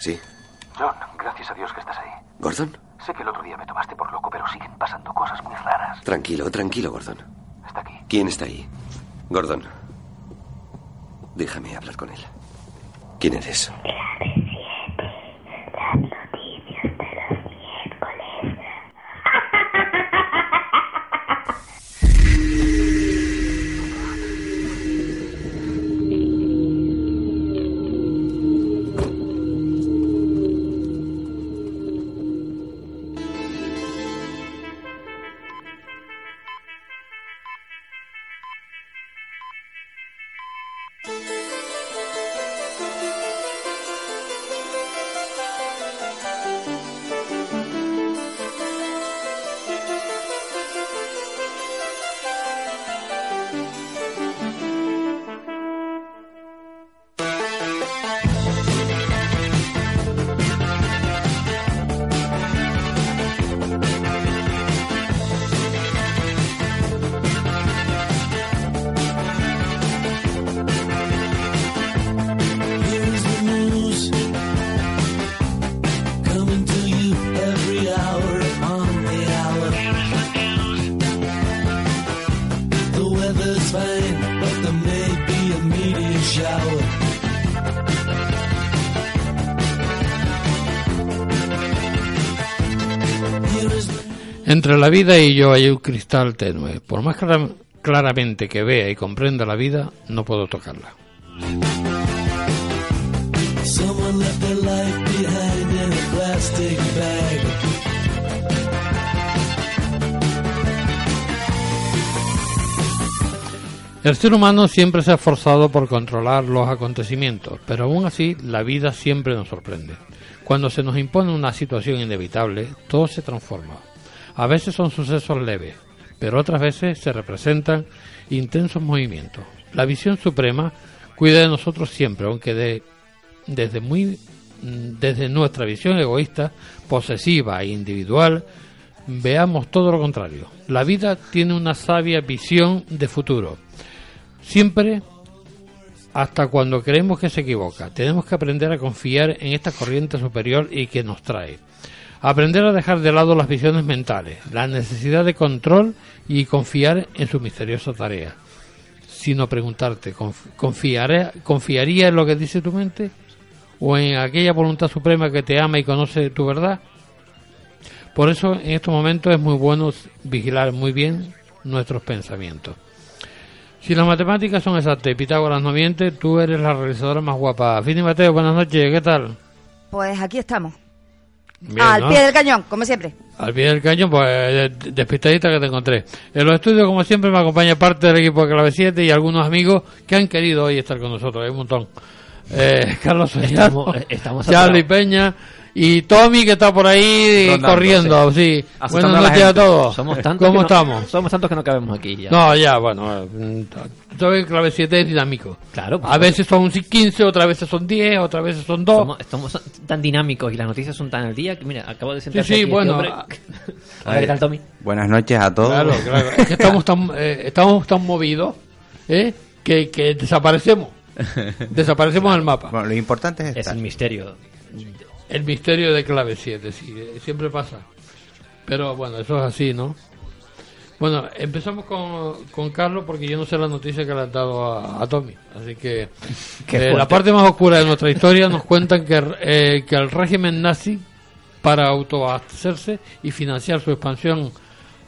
Sí. John, gracias a Dios que estás ahí. ¿Gordon? Sé que el otro día me tomaste por loco, pero siguen pasando cosas muy raras. Tranquilo, tranquilo, Gordon. Está aquí. ¿Quién está ahí? Gordon. Déjame hablar con él. ¿Quién eres? Entre la vida y yo hay un cristal tenue. Por más clara- claramente que vea y comprenda la vida, no puedo tocarla. El ser humano siempre se ha esforzado por controlar los acontecimientos, pero aún así la vida siempre nos sorprende. Cuando se nos impone una situación inevitable, todo se transforma. A veces son sucesos leves, pero otras veces se representan intensos movimientos. La visión suprema cuida de nosotros siempre, aunque de- desde muy mm, desde nuestra visión egoísta, posesiva e individual, veamos todo lo contrario. La vida tiene una sabia visión de futuro. Siempre hasta cuando creemos que se equivoca. Tenemos que aprender a confiar en esta corriente superior y que nos trae. Aprender a dejar de lado las visiones mentales, la necesidad de control y confiar en su misteriosa tarea. Sino preguntarte, ¿conf- ¿confiaré, ¿confiaría en lo que dice tu mente? ¿O en aquella voluntad suprema que te ama y conoce tu verdad? Por eso en estos momentos es muy bueno vigilar muy bien nuestros pensamientos. Si las matemáticas son exactas y Pitágoras no miente, tú eres la realizadora más guapa. Fini Mateo, buenas noches, ¿qué tal? Pues aquí estamos. Bien, Al ¿no? pie del cañón, como siempre. Al pie del cañón, pues eh, despistadita que te encontré. En los estudios, como siempre, me acompaña parte del equipo de Clave 7 y algunos amigos que han querido hoy estar con nosotros. Hay un montón. Eh, Carlos Sollano, Estamos- eh, estamos Charlie. Peña y Tommy que está por ahí Rondando, corriendo. Sí. Asustando Buenas a noches a gente. todos. Somos tantos ¿Cómo que no- estamos? Somos tantos que no cabemos aquí ya. No, ya, bueno. Todo Clave 7 es dinámico. Claro, por A veces son 15, otras veces son 10, otras veces son 2. Somos, somos tan dinámicos y las noticias son tan al día que, mira, acabo de sentarse Sí, sí, aquí este bueno, hombre. a- A ver, ¿qué tal, Tommy? Buenas noches a todos. Claro, claro. Es que estamos tan, eh, estamos tan movidos ¿eh? que, que desaparecemos. Desaparecemos del mapa. Bueno, lo importante es Es estar. el misterio. El misterio de clave 7, sí, eh, siempre pasa. Pero bueno, eso es así, ¿no? Bueno, empezamos con, con Carlos porque yo no sé la noticia que le han dado a, a Tommy. Así que eh, la parte más oscura de nuestra historia nos cuentan que, eh, que el régimen nazi, para autoabastecerse y financiar su expansión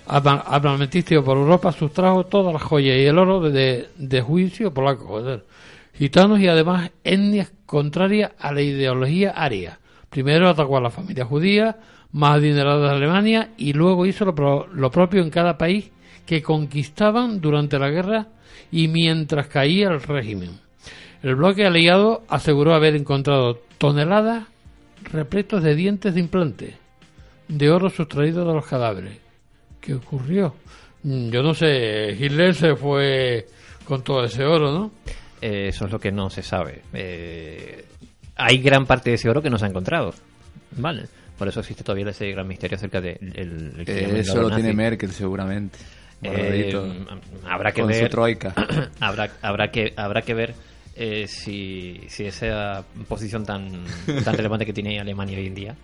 arma- armamentística por Europa, sustrajo todas las joyas y el oro de, de juicio polaco, joder, gitanos y además etnias contrarias a la ideología aria. Primero atacó a la familia judía, más adinerada de Alemania, y luego hizo lo, pro- lo propio en cada país que conquistaban durante la guerra y mientras caía el régimen. El bloque aliado aseguró haber encontrado toneladas repletos de dientes de implante, de oro sustraído de los cadáveres. ¿Qué ocurrió? Mm, Yo no sé, Hitler se fue con todo ese oro, ¿no? Eh, eso es lo que no se sabe. Eh, hay gran parte de ese oro que no se ha encontrado. Vale. Por eso existe todavía ese gran misterio acerca de el, el el Eso oro lo nazi. tiene Merkel seguramente. Eh, habrá que con ver su troika. habrá habrá que habrá que ver eh, si, si esa posición tan, tan relevante que tiene Alemania hoy en día.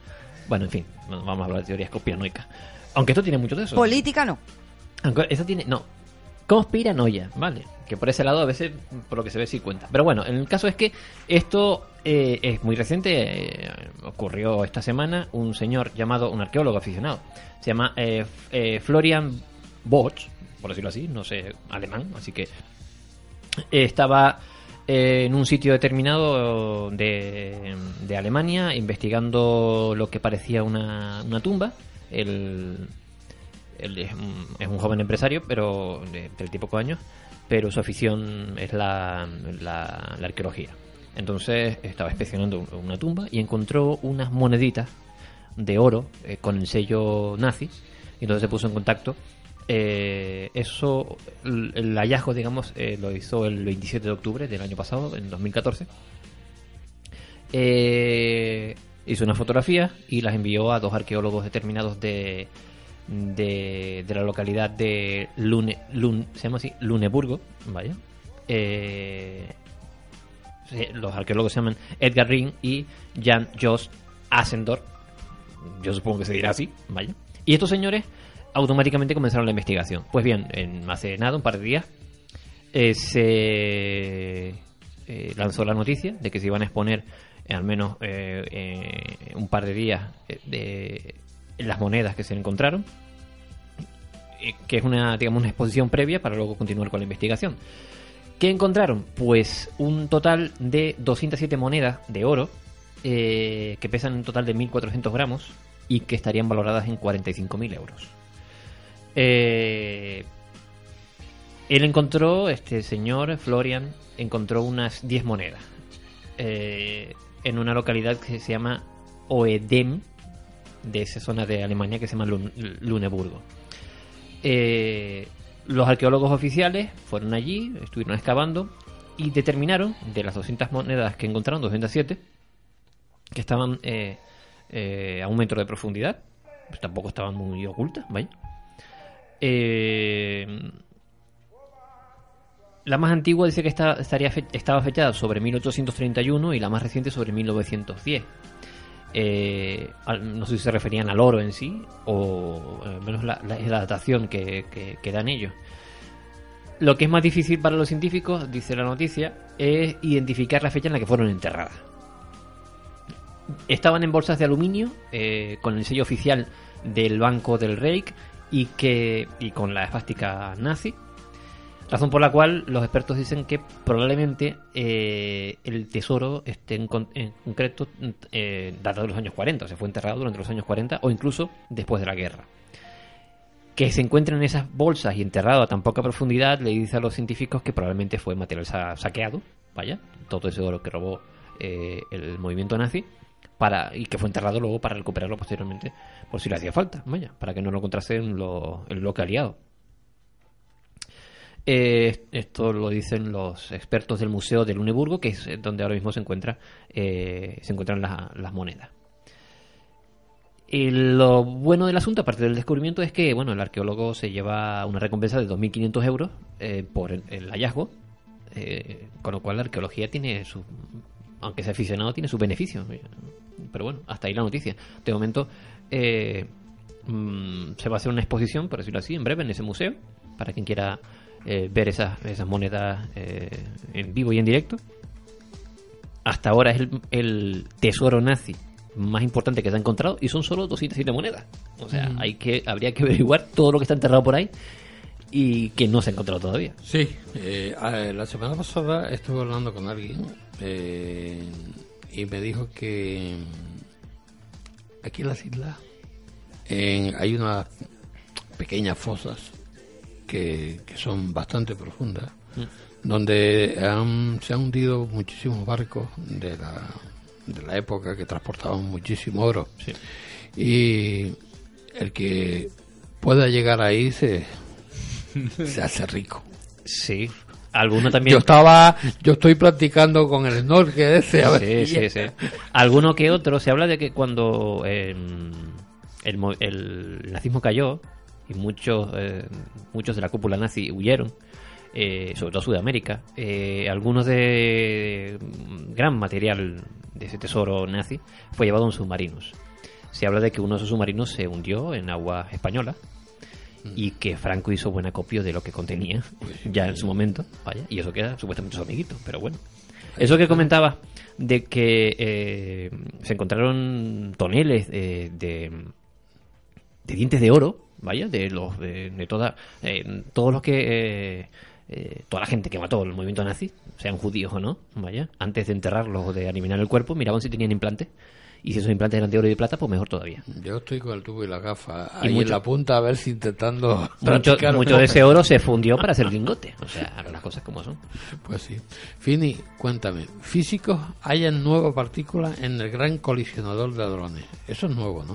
Bueno, en fin, vamos a hablar de teorías conspiranoicas. Aunque esto tiene mucho de eso. Política no. Aunque eso tiene. No. Conspiranoia, ¿vale? Que por ese lado a veces, por lo que se ve, sí cuenta. Pero bueno, en el caso es que esto eh, es muy reciente. eh, ocurrió esta semana. Un señor llamado, un arqueólogo aficionado, se llama eh, eh, Florian Boch, por decirlo así, no sé alemán, así que. estaba eh, en un sitio determinado de, de Alemania investigando lo que parecía una, tumba. El, él es un, es un joven empresario, pero de y pocos años, pero su afición es la, la, la arqueología. Entonces estaba inspeccionando un- una tumba y encontró unas moneditas de oro eh, con el sello nazi. Y entonces se puso en contacto. Eh, eso, el, hallazgo, digamos, eh, lo hizo el 27 de octubre del año pasado, en 2014. Eh, hizo una fotografía y las envió a dos arqueólogos determinados de, de, de la localidad de Lune, así, Luneburgo, vaya. Los arqueólogos se llaman Edgar Ring y Jan Jost Asendorf. Yo supongo que se dirá así, vaya. Y estos señores automáticamente comenzaron la investigación. Pues bien, en hace nada, un par de días, eh, se eh, lanzó la noticia de que se iban a exponer eh, al menos eh, eh, un par de días eh, de las monedas que se encontraron, eh, que es una, digamos, una exposición previa para luego continuar con la investigación. ¿Qué encontraron? Pues un total de 207 monedas de oro eh, que pesan un total de 1.400 gramos y que estarían valoradas en 45.000 euros. Eh, él encontró, este señor Florian, encontró unas 10 monedas eh, en una localidad que se llama Oedem, de esa zona de Alemania que se llama Lun- Luneburgo. Eh, los arqueólogos oficiales fueron allí, estuvieron excavando y determinaron de las 200 monedas que encontraron, 207, que estaban eh, eh, a un metro de profundidad, pues tampoco estaban muy ocultas, vaya. Eh, la más antigua dice que estaría estaba fechada sobre 1831 y la más reciente sobre 1910. Eh, no sé si se referían al oro en sí o al menos la, la- datación que, que- dan ellos. Lo que es más difícil para los científicos, dice la noticia, es identificar la fecha en la que fueron enterradas. Estaban en bolsas de aluminio eh, con el sello oficial del Banco del Reich y, que, y con la esvástica nazi. Razón por la cual los expertos dicen que probablemente eh, el tesoro esté en, con- en concreto eh, datado de los años 40, o sea, fue enterrado durante los años 40 o incluso después de la guerra. Que se encuentren en esas bolsas y enterrado a tan poca profundidad le dice a los científicos que probablemente fue material sa- saqueado, vaya, todo ese oro que robó eh, el movimiento nazi para y que fue enterrado luego para recuperarlo posteriormente por si le hacía falta, vaya, para que no lo encontrasen los, el bloque aliado. Eh, esto lo dicen los expertos del Museo de Luneburgo, que es donde ahora mismo se encuentra eh, se encuentran las, las monedas. Y lo bueno del asunto, aparte del descubrimiento, es que bueno, el arqueólogo se lleva una recompensa de 2.500 euros eh, por el, el hallazgo, eh, con lo cual la arqueología tiene su, aunque sea aficionado, tiene sus beneficios. Pero bueno, hasta ahí la noticia. De momento eh, mm, se va a hacer una exposición, por decirlo así, en breve en ese museo, para quien quiera eh, ver esas, esas monedas eh, en vivo y en directo. Hasta ahora es el, el tesoro nazi más importante que se ha encontrado y son solo 207 monedas. O sea, hay que habría que averiguar todo lo que está enterrado por ahí y que no se ha encontrado todavía. Sí, eh, la semana pasada estuve hablando con alguien y me dijo que mm, aquí en las islas hay unas pequeñas fosas que, que son bastante profundas, donde han- se han hundido muchísimos barcos de la, de la época que transportaban muchísimo oro. Y el que pueda llegar ahí se, se hace rico. Sí. Alguno también. Yo estaba, yo estoy practicando con el snorkel ese. A ver Sí, sí, sí. Alguno que otro. Se habla de que cuando eh, el, el nazismo cayó y muchos, eh, muchos de la cúpula nazi huyeron, eh, sobre todo Sudamérica, eh, algunos de gran material de ese tesoro nazi fue llevado en submarinos. Se habla de que uno de esos submarinos se hundió en agua española y que Franco hizo buen acopio de lo que contenía ya en su momento, vaya, y eso queda supuestamente su amiguito, pero bueno. Eso que comentaba de que eh, se encontraron toneles de, de dientes de oro, vaya, de los de, de toda eh, todos los que eh, eh, toda la gente que mató el movimiento nazi, sean judíos o no, vaya, antes de enterrarlos o de eliminar el cuerpo, miraban si tenían implantes y si esos implantes eran de oro y de plata, pues mejor todavía. Yo estoy con el tubo y la gafa Y ahí mucho- en la punta a ver si intentando Mucho, mucho de ese oro se fundió para hacer lingote, o sea, las cosas como son. Pues sí. Fini, cuéntame. Físicos hallan nueva partícula en el gran colisionador de hadrones. Eso es nuevo, ¿no?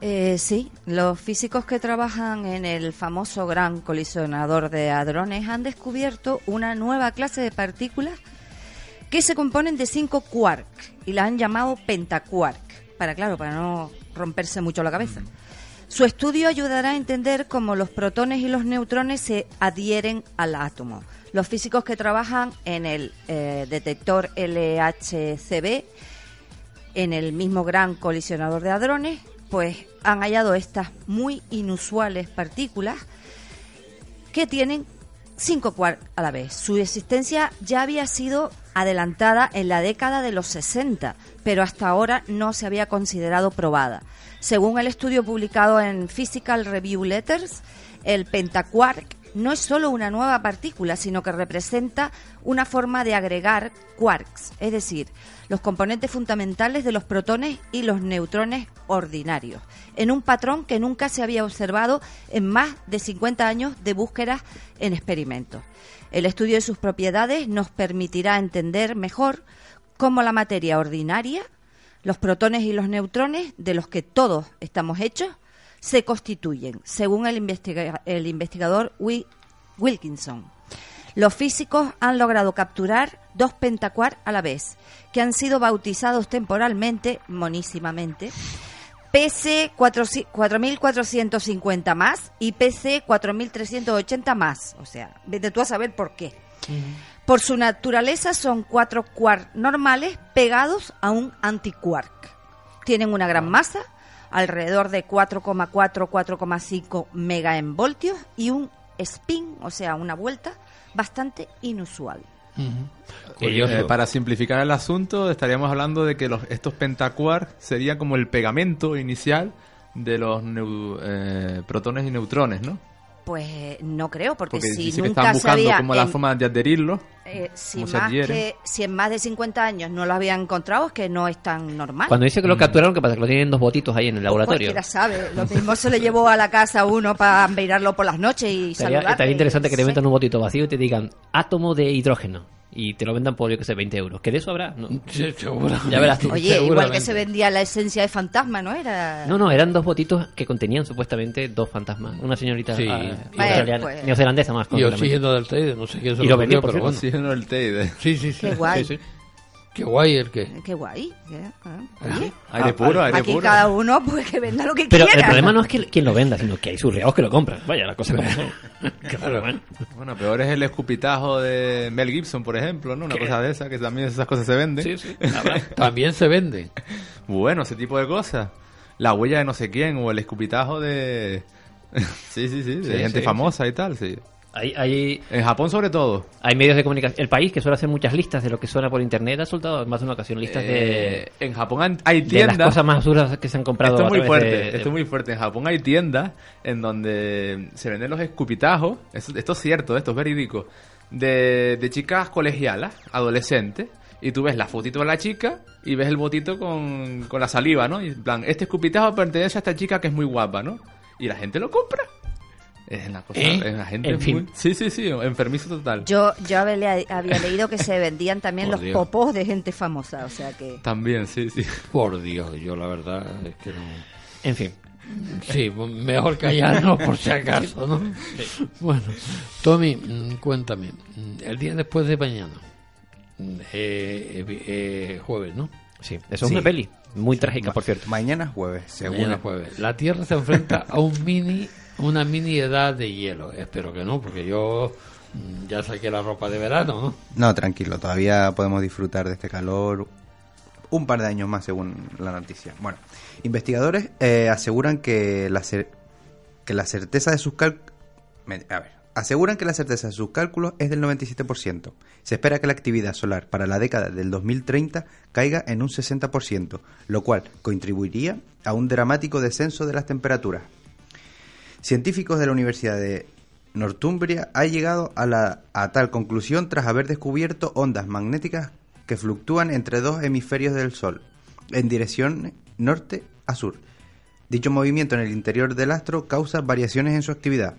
Eh, sí, los físicos que trabajan en el famoso gran colisionador de hadrones han descubierto una nueva clase de partículas que se componen de cinco quark y la han llamado pentaquark, para claro, para no romperse mucho la cabeza. Su estudio ayudará a entender cómo los protones y los neutrones se adhieren al átomo. Los físicos que trabajan en el eh, detector LHCb en el mismo gran colisionador de hadrones, pues han hallado estas muy inusuales partículas que tienen cinco quarks a la vez. Su existencia ya había sido adelantada en la década de los 60, pero hasta ahora no se había considerado probada. Según el estudio publicado en Physical Review Letters, el pentaquark no es solo una nueva partícula, sino que representa una forma de agregar quarks, es decir, los componentes fundamentales de los protones y los neutrones ordinarios, en un patrón que nunca se había observado en más de 50 años de búsquedas en experimentos. El estudio de sus propiedades nos permitirá entender mejor cómo la materia ordinaria, los protones y los neutrones, de los que todos estamos hechos, se constituyen, según el, investiga- el investigador Wi- Wilkinson. Los físicos han logrado capturar dos pentaquark a la vez, que han sido bautizados temporalmente, monísimamente, PC 4450 más y PC 4380 más. O sea, vete tú a saber por qué. Por su naturaleza son cuatro quarks normales pegados a un antiquark. Tienen una gran masa, alrededor de 4,4-4,5 megaenvoltios y un spin, o sea, una vuelta bastante inusual. Curioso. Eh, para simplificar el asunto, estaríamos hablando de que los, estos pentaquark sería como el pegamento inicial de los neu- eh, protones y neutrones, ¿no? Pues no creo, porque, Porque si dice que nunca están se buscando había como la en- forma de adherirlos. eh, si, más que, si en más de 50 años no lo habían encontrado, es que no es tan normal. Cuando dice que lo capturaron, ¿qué pasa? Que lo tienen dos botitos ahí en el laboratorio. Cualquiera sabe. Lo mismo se le llevó a la casa a uno para mirarlo por las noches y Estaría, estaría interesante que te metan un botito vacío y te digan átomo de hidrógeno. Y te lo vendan por, yo que sé, 20 euros. ¿Que de eso habrá? No, Sí, seguro. Ya verás tú. Oye, igual que se vendía la esencia de fantasma, ¿no? Era... no, no, eran dos botitos que contenían supuestamente dos fantasmas. Una señorita Sí. ah, australiana- pues- neozelandesa más. Y oxígeno del Teide, no sé quién se Y lo vendió, por pero bueno. Oxígeno del Teide. Sí, sí, sí. Qué guay. Sí, sí. Qué guay el que. Qué guay. ¿eh? Aire puro, aire aquí puro. cada uno pues que venda lo que Pero el quiera. problema no es que quien lo venda, sino que hay surreados que lo compran. Vaya, la cosa como son. Claro, bueno. Bueno, peor es el escupitajo de Mel Gibson, por ejemplo, ¿no? Una ¿Qué? cosa de esa, que también esas cosas se venden. Sí, sí. También se vende. Bueno, ese tipo de cosas. La huella de no sé quién o el escupitajo de... sí, sí, sí, de Sí, gente sí, famosa y tal, sí. Hay, hay, En Japón sobre todo. hay medios de comunicación. El país que suele hacer muchas listas de lo que suena por internet ha soltado en más de una ocasión listas Eh, de, en Japón hay de las tiendas... cosas más absurdas que se han comprado. Esto es muy fuerte, de- esto es muy fuerte. En Japón hay tiendas en donde se venden los escupitajos, esto, esto es cierto, esto es verídico, de, de chicas colegialas, adolescentes, y tú ves la fotito de la chica y ves el botito con, con la saliva, ¿no? Y en plan, este escupitajo pertenece a esta chica que es muy guapa, ¿no? Y la gente lo compra. Es una cosa, ¿Eh? es una gente En fin. muy... Sí, sí, sí, enfermizo total. Yo, yo había, había leído que se vendían también los Dios. popos de gente famosa, o sea que... También, sí, sí. Por Dios, yo la verdad es que no. En fin. Sí, mejor callarnos por si acaso, ¿no? Bueno, Tommy, mm, cuéntame. mm, El día después de mañana, mm, eh, eh, eh, jueves, ¿no? Sí, eso es Sí. una peli. Muy trágica, por cierto. Mañana jueves, según Mañana jueves. La Tierra se enfrenta a un mini, una mini edad de hielo. Espero que no, porque yo Ya saqué la ropa de verano, ¿no? No, tranquilo, todavía podemos disfrutar de este calor un par de años más según la noticia. Bueno, investigadores eh, aseguran que la, cer- que la certeza de sus cálculos... Aseguran que la certeza de sus cálculos es del 97%. Se espera que la actividad solar para la década del 2030 caiga en un 60%, lo cual contribuiría a un dramático descenso de las temperaturas. Científicos de la Universidad de Northumbria han llegado a, la, a tal conclusión tras haber descubierto ondas magnéticas que fluctúan entre dos hemisferios del Sol, en dirección norte a sur. Dicho movimiento en el interior del astro causa variaciones en su actividad,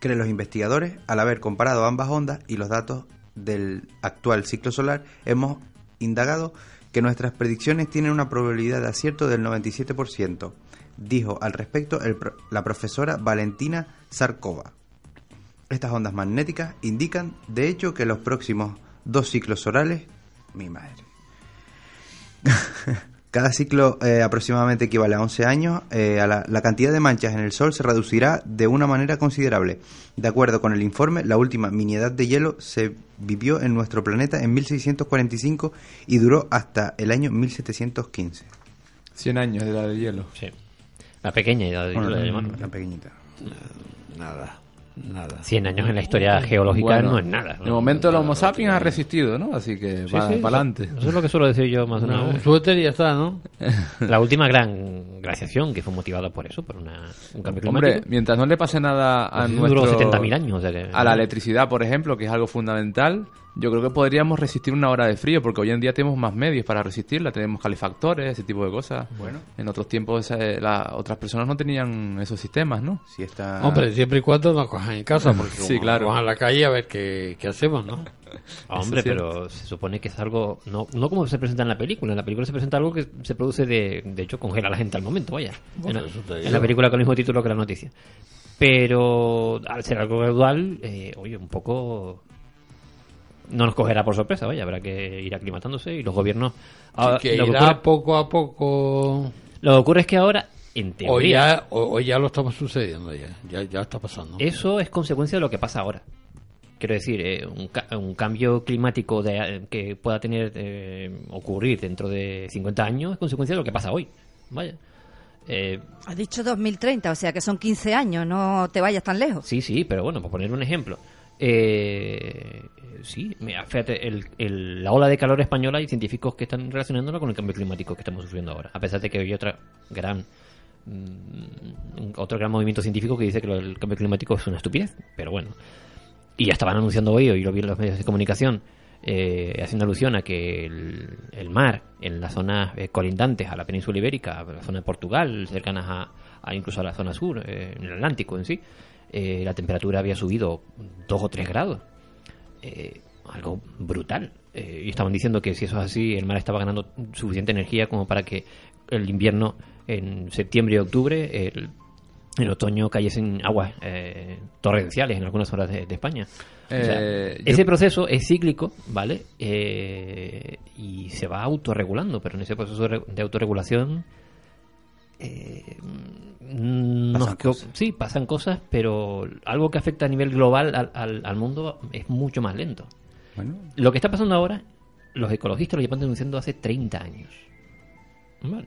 creen los investigadores, al haber comparado ambas ondas y los datos del actual ciclo solar, hemos indagado que nuestras predicciones tienen una probabilidad de acierto del 97%, dijo al respecto el pro- la profesora Valentina Sarkova. Estas ondas magnéticas indican, de hecho, que los próximos dos ciclos solares, mi madre, cada ciclo eh, aproximadamente equivale a 11 años. eh, a la, la cantidad de manchas en el Sol se reducirá de una manera considerable. De acuerdo con el informe, la última miniedad de hielo se vivió en nuestro planeta en 1645 y duró hasta el año 1715. 100 años de edad de hielo. Sí. La pequeña edad de Bueno, de llamarlo. la pequeñita. Nada, nada. 100 años en la historia geológica Bueno, no es nada. De momento el Homo sapiens ha resistido, ¿no? Así que Sí, para sí, eso- adelante. Eso es lo que suelo decir yo más de una Un suéter y ya está, ¿no? La última gran glaciación que fue motivada por eso, por una, un cambio Hombre, climático. mientras no le pase nada a Pues nuestro... duró 70.000 años, o sea que- A la electricidad, por ejemplo, que es algo fundamental, yo creo que podríamos resistir una hora de frío, porque hoy en día tenemos más medios para resistirla, tenemos calefactores, ese tipo de cosas. Bueno. En otros tiempos eh, las otras personas no tenían esos sistemas, ¿no? Si está... Hombre, siempre y cuando nos cojan en casa, porque Sí, claro. cojan a la calle a ver qué, qué hacemos, ¿no? Ah, hombre, pero se supone que es algo, no, no como se presenta en la película. En la película se presenta algo que se produce de, de hecho, congela a la gente al momento, vaya. Bueno, en, la- en la película con el mismo título que la noticia. Pero al ser algo gradual, eh, oye, un poco no nos cogerá por sorpresa, vaya, habrá que ir aclimatándose y los gobiernos... ahora, que lo, que irá ocurre, poco a poco... lo que ocurre es que ahora, en O teoría, ya, o, o ya lo estamos sucediendo, ya, ya, ya está pasando. Eso es consecuencia de lo que pasa ahora. Quiero decir, eh, un, ca- un cambio climático de, que pueda tener eh, ocurrir dentro de 50 años es consecuencia de lo que pasa hoy. Vaya. Eh, Ha dicho 2030, o sea que son 15 años, no te vayas tan lejos. sí, sí, pero bueno, por poner un ejemplo. Eh, sí, mira, fíjate, el- el- la ola de calor española hay científicos que están relacionándola con el cambio climático que estamos sufriendo ahora. A pesar de que hay otra gran mm, otro gran movimiento científico que dice que del cambio climático es una estupidez, pero bueno. Y ya estaban anunciando hoy, hoy lo vi en los medios de comunicación, eh, haciendo alusión a que el, el mar en las zonas eh, colindantes a la península ibérica, la zona de Portugal, cercanas a, a incluso a la zona sur, eh, en el Atlántico en sí, eh, la temperatura había subido dos o tres grados. Eh, algo brutal. Eh, y estaban diciendo que si eso es así, el mar estaba ganando suficiente energía como para que el invierno en septiembre y octubre, el, en otoño cayesen aguas torrenciales en algunas zonas de, de España. O sea, yo- ese proceso es cíclico, ¿vale? Y se va autorregulando, pero en ese proceso de re- de autorregulación eh, Pasan cosas. sí, pasan cosas, pero algo que afecta a nivel global al, al- al mundo es mucho más lento. Bueno, Lo que está pasando ahora, los ecologistas lo llevan denunciando hace 30 años. ¿Vale?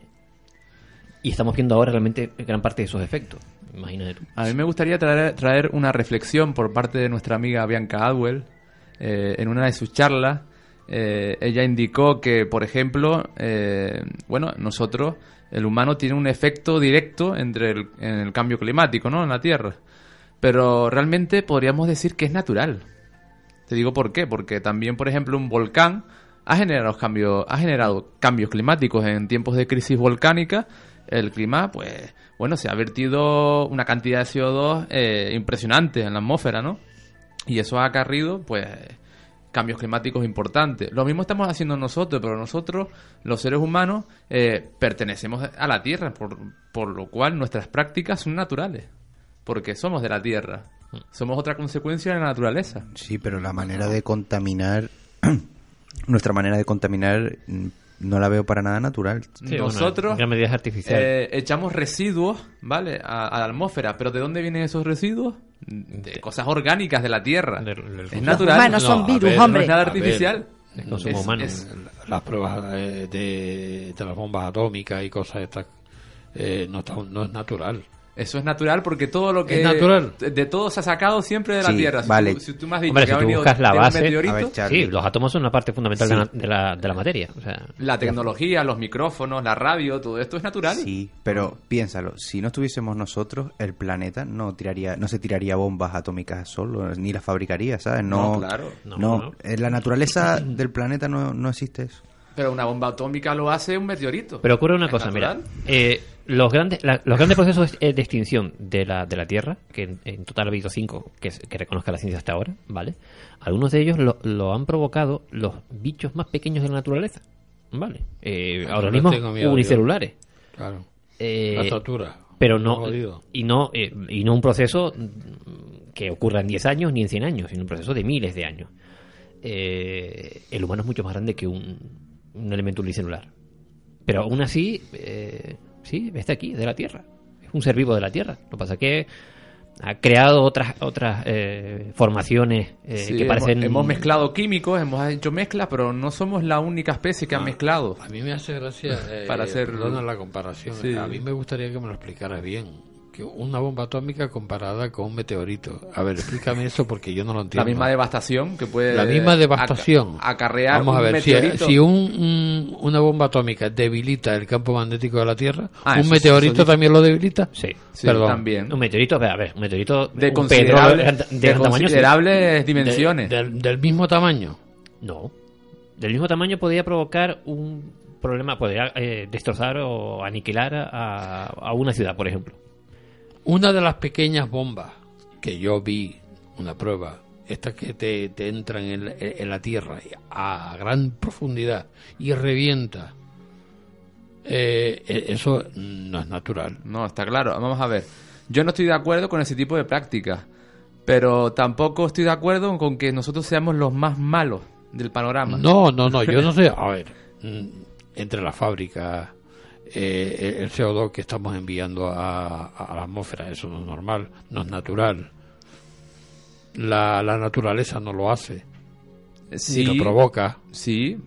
Y estamos viendo ahora realmente gran parte de esos efectos. Imagínate tú. A mí me gustaría traer, traer una reflexión por parte de nuestra amiga Bianca Adwell. Eh, en una de sus charlas, eh, ella indicó que, por ejemplo, eh, bueno, nosotros, el humano tiene un efecto directo entre el, en el cambio climático, ¿no? En la Tierra. Pero realmente podríamos decir que es natural. Te digo por qué, porque también, por ejemplo, un volcán ha generado cambios, ha generado cambios climáticos en tiempos de crisis volcánica. El clima, pues, bueno, se ha vertido una cantidad de CO2 eh, impresionante en la atmósfera, ¿no? Y eso ha acarrido, pues, cambios climáticos importantes. Lo mismo estamos haciendo nosotros, pero nosotros, los seres humanos, eh, pertenecemos a la Tierra, por, por lo cual nuestras prácticas son naturales, porque somos de la Tierra. Somos otra consecuencia de la naturaleza. sí, pero la manera de contaminar, nuestra manera de contaminar mm, no la veo para nada natural. Sí, bueno, Nosotros en gran medida es artificial. eh, echamos residuos, ¿vale? A, a la atmósfera. ¿Pero de dónde vienen esos residuos? De cosas orgánicas de la Tierra. Del- del es natural. Humanos son a virus, ver, No hombre. es nada artificial. el consumo humano. Las pruebas eh, de, de las bombas atómicas y cosas estas eh, no, está- no es natural. Eso es natural porque todo lo que... ¿Es natural? De, todo se ha sacado siempre de la Sí, Tierra. Si, vale. tú, si tú me has dicho Hombre, que si ha venido buscas la de un base- meteorito, ver. Sí, los átomos son una parte fundamental de, la, de, la, de la materia. O sea, la tecnología, los micrófonos, la radio, todo esto es natural. Sí, pero piénsalo, si no estuviésemos nosotros, el planeta no tiraría, no se tiraría bombas atómicas solo, ni las fabricaría, ¿sabes? No, No, claro. No, No, no. en la naturaleza del planeta no, no existe eso. Pero una bomba atómica lo hace un meteorito. Pero ocurre una ¿Es cosa, natural? mira. eh, los grandes la- los grandes procesos de extinción de la, de la Tierra, que en, en total ha habido cinco que, reconozca la ciencia hasta ahora, ¿vale? Algunos de ellos lo, lo han provocado los bichos más pequeños de la naturaleza, ¿vale? Eh, Ah, tengo miedo, unicelulares. Claro. Eh, la estatura. pero no y no eh, y no un proceso que ocurra en 10 años ni en 100 años sino un proceso de miles de años Eh, el humano es mucho más grande que un, un elemento unicelular pero aún así eh, sí está aquí es de la tierra es un ser vivo de la tierra lo que pasa es que ha creado otras otras eh, formaciones eh, Sí, que parecen hemos, mezclado químicos, hemos hecho mezclas, pero no somos la única especie que ha mezclado. A mí me hace gracia, eh, Para hacer- perdona la comparación, Sí. a mí me gustaría que me lo explicaras bien. Que una bomba atómica comparada con un meteorito. A ver, explícame eso porque yo no lo La entiendo. misma devastación que puede... La misma devastación. aca- acarrear Vamos a un ver, si, meteorito. si un, un- una bomba atómica debilita el campo magnético de la Tierra, Ah, ¿un eso- meteorito eso- también lo debilita? sí Sí, Perdón. también. un meteorito a ver un meteorito De un considerable- petróleo de, de gran tamaño sí. considerables De- dimensiones. del, del mismo tamaño. No. Del mismo tamaño podría provocar un problema, podría eh, destrozar o aniquilar a, a una ciudad, por ejemplo. Una de las pequeñas bombas que yo vi, una prueba, estas que te, te entran en, la- en la tierra a gran profundidad y revienta, eh, e- eso no es natural. No, está claro. Vamos a ver. Yo no estoy de acuerdo con ese tipo de prácticas, pero tampoco estoy de acuerdo con que nosotros seamos los más malos del panorama. No, no, no, yo no sé. A ver, mm, entre las fábricas, eh, el CO2 que estamos enviando a, a la atmósfera, eso no es normal, no es natural. La, la naturaleza no lo hace, sí, lo provoca. sí.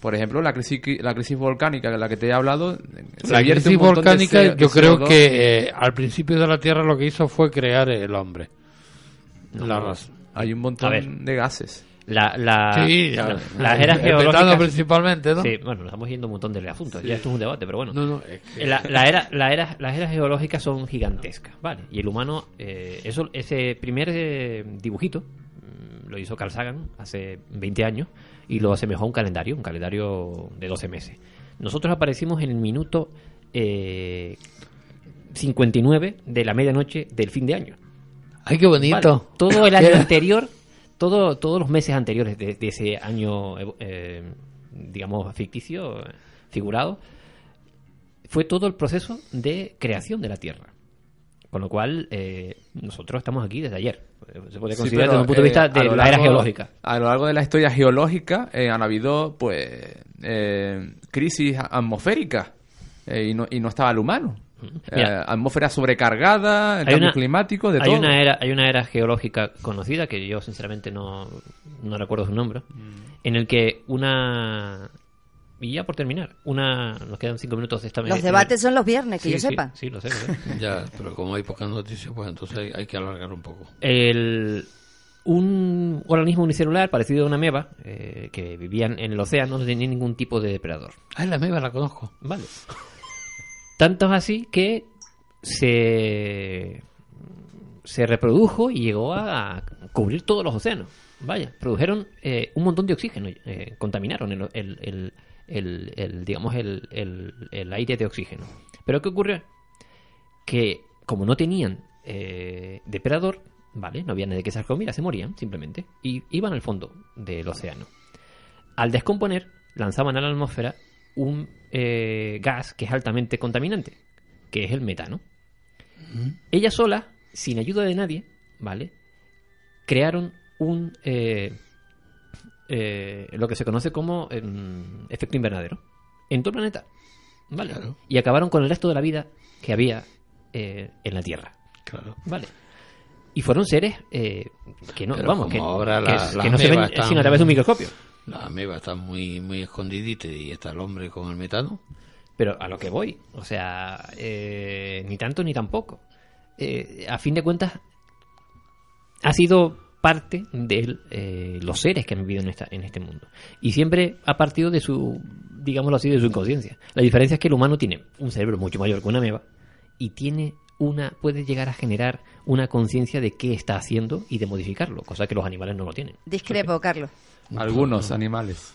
Por ejemplo, la crisis, la crisis volcánica de la que te he hablado. se La crisis un montón de volcánica, yo de creo CO2. que eh, al principio de la Tierra lo que hizo fue crear el hombre. la raza. Hay un A montón de gases. La, la, Sí, la- ya, las eras geológicas. principalmente, ¿no? Sí, bueno, nos estamos yendo un montón de asuntos. Ya esto es un debate, pero bueno. No, no, es que- La, la era, la era, las eras geológicas son gigantescas, ¿vale? Y el humano, eh, eso, ese primer eh, dibujito mm, lo hizo Carl Sagan hace 20 años y lo asemejó a un calendario, un calendario de 12 meses. Nosotros aparecimos en el minuto eh, 59 de la medianoche del fin de año. Ay, qué bonito. Vale, Todo el año anterior, todo, todos los meses anteriores de, de ese año, eh, eh, digamos, ficticio, eh, figurado, fue todo el proceso de creación de la Tierra. Con lo cual, eh, nosotros estamos aquí desde ayer. Se puede Sí, considerar pero, desde un punto de eh, vista a de la era geológica. A lo largo de la historia geológica eh, han habido pues eh, crisis atmosféricas eh, y, no, y no estaba el humano. Mira. Eh, atmósfera sobrecargada, el cambio una- climático, de hay todo. Una era, hay una era geológica conocida, que yo sinceramente no, no recuerdo su nombre, Mm. en el que una... Y ya por terminar, una... Nos quedan cinco minutos de esta Los debates son los viernes, que Sí, yo sí, sepa. Sí, lo sé. lo sé. Ya, pero como hay pocas noticias, pues entonces hay, hay que alargar un poco. El, un organismo unicelular parecido a una meba eh, que vivían en el océano no tenía ningún tipo de depredador. Ay, la meba la conozco. Vale. Tanto es así que se, se reprodujo y llegó a cubrir todos los océanos. Vaya, produjeron eh, un montón de oxígeno, eh, contaminaron el, digamos el, aire de oxígeno. Pero ¿qué ocurrió? Que como no tenían eh, depredador, vale, no había nadie que se las comiera, se morían simplemente y iban al fondo del océano. Al descomponer, lanzaban a la atmósfera un eh, gas que es altamente contaminante, que es el metano. Ellas solas, sin ayuda de nadie, ¿vale? Crearon un eh, eh, lo que se conoce como em, efecto invernadero. en todo el planeta. ¿Vale? Claro. Y acabaron con el resto de la vida que había eh, en la Tierra. Claro. ¿Vale? Y fueron seres eh, que no, Pero vamos, que, ahora que- la- que las no se ven están- sin a través de un microscopio. La ameba está muy, muy escondidita y está el hombre con el metano. Pero a lo que voy, o sea, eh, ni tanto ni tampoco. Eh, a fin de cuentas, ha sido parte de eh, los seres que han vivido en, esta, en este mundo. Y siempre ha partido de su, digámoslo así, de su inconsciencia. La diferencia es que el humano tiene un cerebro mucho mayor que una ameba y tiene una, puede llegar a generar una conciencia de qué está haciendo y de modificarlo, cosa que los animales no lo tienen. Discrepo, Carlos. Algunos animales.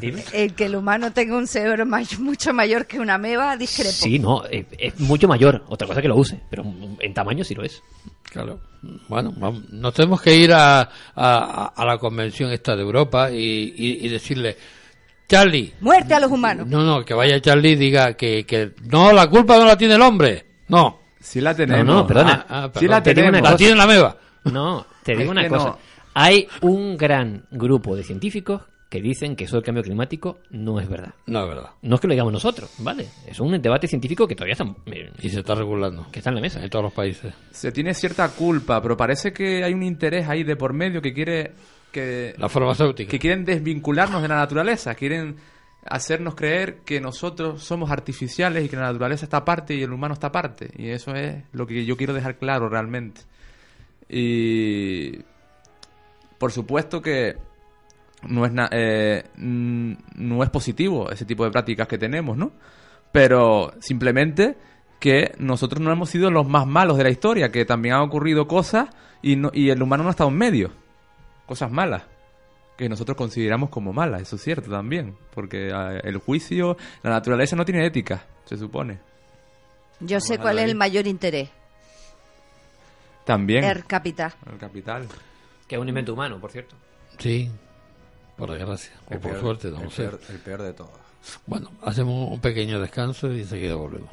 Dime. El que el humano tenga un cerebro may- mucho mayor que una ameba, discrepo. Sí, no, es, es mucho mayor. Otra cosa que lo use, pero en tamaño sí lo es. Claro. Bueno, vamos, nos tenemos que ir a, a, a la convención esta de Europa y, y- y decirle, Charlie, Muerte a los humanos. no, no, que vaya Charlie y diga que, que no, la culpa no la tiene el hombre. No. Sí la tenemos. No, no, perdona. Ah, ah, Sí la perdón. Te digo una tenemos. La tiene la meba. No, te digo Es una cosa. no. Hay un gran grupo de científicos que dicen que eso del cambio climático no es verdad. No, es verdad. No es que lo digamos nosotros, ¿vale? Es un debate científico que todavía está, Y se está regulando. que está en la mesa. En todos los países. Se tiene cierta culpa, pero parece que hay un interés ahí de por medio que quiere que, La farmacéutica. que quieren desvincularnos de la naturaleza, quieren hacernos creer que nosotros somos artificiales y que la naturaleza está aparte y el humano está aparte. Y eso es lo que yo quiero dejar claro realmente. Y por supuesto que no es, na- eh, no es positivo ese tipo de prácticas que tenemos, ¿no? Pero simplemente que nosotros no hemos sido los más malos de la historia, que también han ocurrido cosas y, no- y el humano no ha estado en medio. Cosas malas que nosotros consideramos como malas, eso es cierto también, porque eh, el juicio, la naturaleza no tiene ética, se supone. Yo sé Vamos cuál es el mayor interés. También El capital. el capital. Que es un invento humano, por cierto. Sí. Por desgracia. O por suerte, no el lo sé. peor, el peor de todos. Bueno, hacemos un pequeño descanso y enseguida volvemos.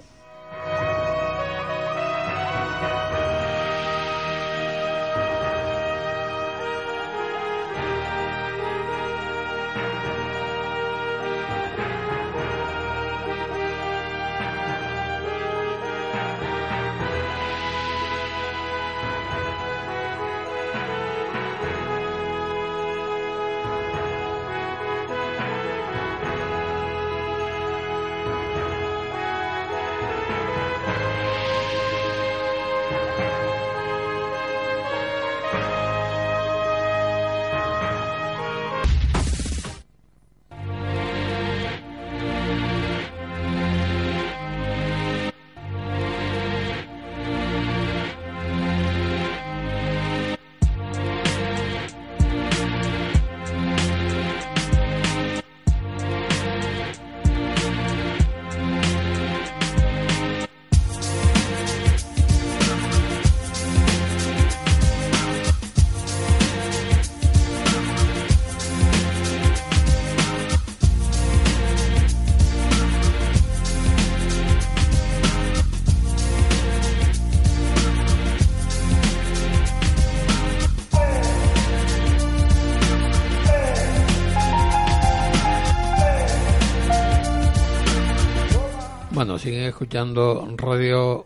Siguen escuchando Radio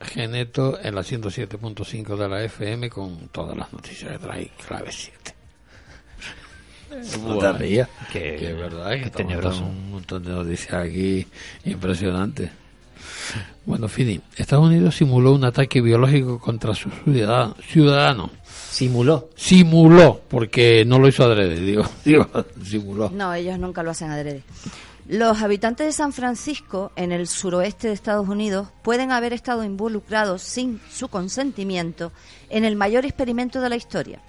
Geneto en la 107.5 de la FM con todas las noticias que trae Clave 7. No te rías, que- que es verdad que dando un montón de noticias aquí impresionantes. Bueno, Fini, Estados Unidos simuló un ataque biológico contra sus ciudadanos. ciudadanos. Simuló. Simuló, porque no lo hizo adrede, digo, digo simuló. No, ellos nunca lo hacen adrede. Los habitantes de San Francisco, en el suroeste de Estados Unidos, pueden haber estado involucrados sin su consentimiento en el mayor experimento de la historia.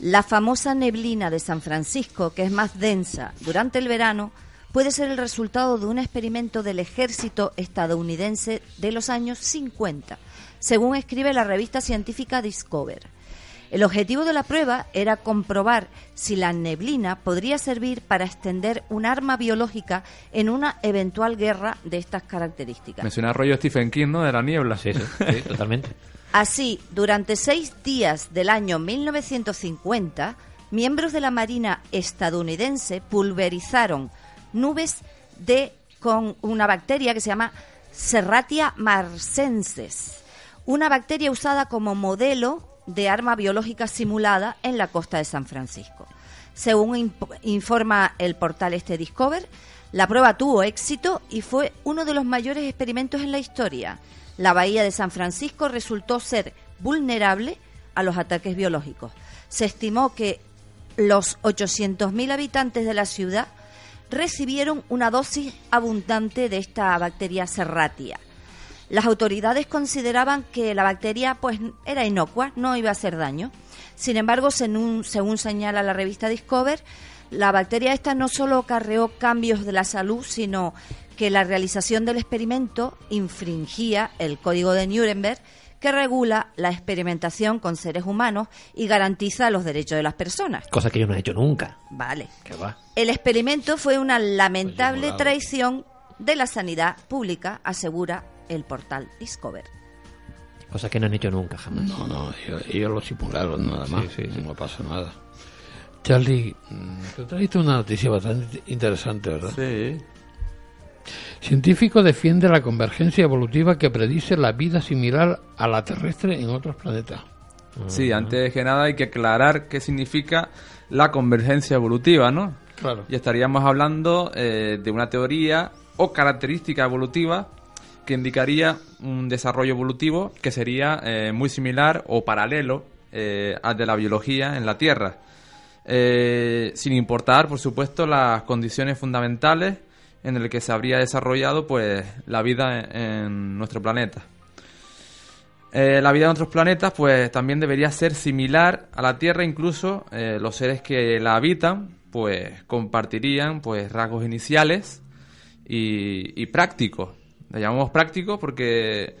La famosa neblina de San Francisco, que es más densa durante el verano, puede ser el resultado de un experimento del ejército estadounidense de los años 50, según escribe la revista científica Discover. El objetivo de la prueba era comprobar si la neblina podría servir para extender un arma biológica en una eventual guerra de estas características. Me suena rollo Stephen King, ¿no? De la niebla. Sí, sí, sí, totalmente. Así, durante seis días del año 1950, miembros de la Marina estadounidense pulverizaron nubes de con una bacteria que se llama Serratia marsensis, una bacteria usada como modelo de arma biológica simulada en la costa de San Francisco. Según informa el portal este Discover, la prueba tuvo éxito y fue uno de los mayores experimentos en la historia. La bahía de San Francisco resultó ser vulnerable a los ataques biológicos. Se estimó que los 800.000 habitantes de la ciudad recibieron una dosis abundante de esta bacteria serratia. Las autoridades consideraban que la bacteria pues era inocua, no iba a hacer daño. Sin embargo, según, según señala la revista Discover, la bacteria esta no solo acarreó cambios de la salud, sino que la realización del experimento infringía el Código de Nuremberg que regula la experimentación con seres humanos y garantiza los derechos de las personas. Cosa que yo no he hecho nunca. Vale. Va. El experimento fue una lamentable Simulado. traición de la sanidad pública, asegura el portal Discover. Cosa que no han hecho nunca jamás. No, no, ellos, ellos lo simularon nada más. sí, sí. No pasa nada. Charlie, mm, te trajiste una noticia bastante interesante, ¿verdad? Sí. Científico defiende la convergencia evolutiva que predice la vida similar a la terrestre en otros planetas. Sí, antes que nada hay que aclarar qué significa la convergencia evolutiva, ¿no? Claro. Y estaríamos hablando eh, de una teoría o característica evolutiva que indicaría un desarrollo evolutivo que sería eh, muy similar o paralelo eh, al de la biología en la Tierra. Eh, sin importar, por supuesto, las condiciones fundamentales en las que se habría desarrollado pues, la vida en- nuestro planeta. La vida en otros planetas, pues también debería ser similar a la Tierra, incluso los seres que la habitan, pues compartirían pues rasgos iniciales y prácticos. Le llamamos prácticos porque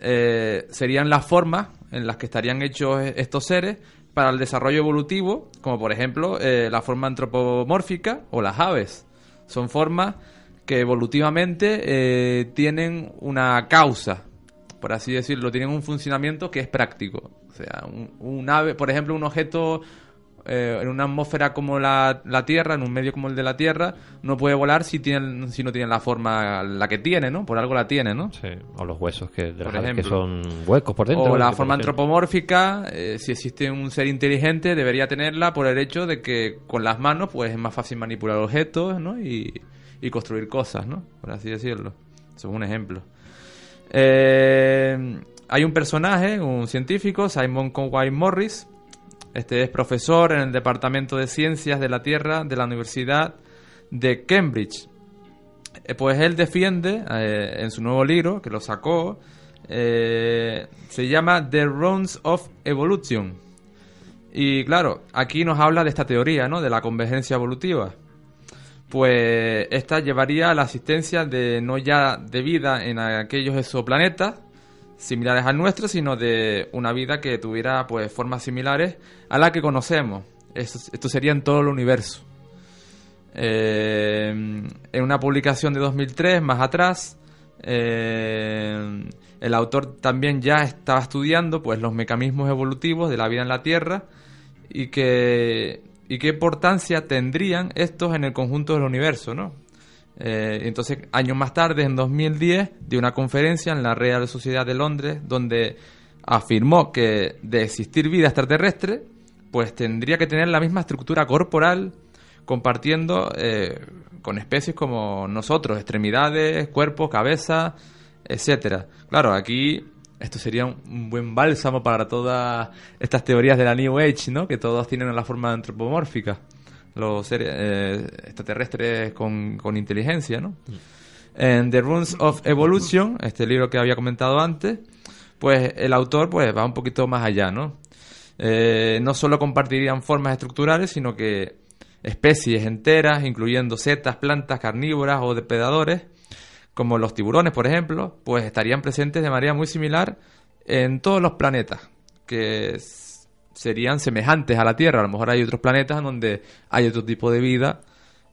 eh, serían las formas en las que estarían hechos e- estos seres para el desarrollo evolutivo, como por ejemplo eh, la forma antropomórfica o las aves. Son formas que evolutivamente eh, tienen una causa, por así decirlo, tienen un funcionamiento que es práctico. O sea, un, un ave, por ejemplo, un objeto eh, en una atmósfera como la, la Tierra, en un medio como el de la Tierra, no puede volar si, tiene, si no tiene la forma la que tiene, ¿no? Por algo la tiene, ¿no? Sí, o los huesos que, de las Por aves que son huecos por dentro. O la forma antropomórfica, eh, si existe un ser inteligente, debería tenerla por el hecho de que con las manos pues es más fácil manipular objetos, ¿no? Y, y construir cosas, ¿no? Por así decirlo. Eso es un ejemplo. Eh, hay un personaje, un científico, Simon Conway Morris. Este es profesor en el Departamento de Ciencias de la Tierra de la Universidad de Cambridge. Eh, Pues él defiende eh, en su nuevo libro, que lo sacó, eh, se llama The Rounds of Evolution. Y claro, aquí nos habla de esta teoría, ¿no? De la convergencia evolutiva. Pues esta llevaría a la asistencia de no ya de vida en aquellos exoplanetas similares al nuestro, sino de una vida que tuviera pues formas similares a la que conocemos. Esto, esto sería en todo el universo. Eh, en una publicación de 2003, más atrás, eh, el autor también ya estaba estudiando pues, los mecanismos evolutivos de la vida en la Tierra y, que, y qué importancia tendrían estos en el conjunto del universo. ¿no? Eh, entonces, años más tarde, en 2010, dio una conferencia en la Real Sociedad de Londres donde afirmó que de existir vida extraterrestre, pues tendría que tener la misma estructura corporal, compartiendo eh, con especies como nosotros, extremidades, cuerpo, cabeza, etcétera. Claro, aquí esto sería un, buen bálsamo para todas estas teorías de la New Age, ¿no? Que todos tienen la forma antropomórfica, los seres eh, extraterrestres con, con inteligencia, ¿no? En The Runes of Evolution, este libro que había comentado antes, pues el autor pues va un poquito más allá, ¿no? Eh, no solo compartirían formas estructurales, sino que especies enteras, incluyendo setas, plantas carnívoras o depredadores, como los tiburones, por ejemplo, pues estarían presentes de manera muy similar en todos los planetas, que serían semejantes a la Tierra. A lo mejor hay otros planetas en donde hay otro tipo de vida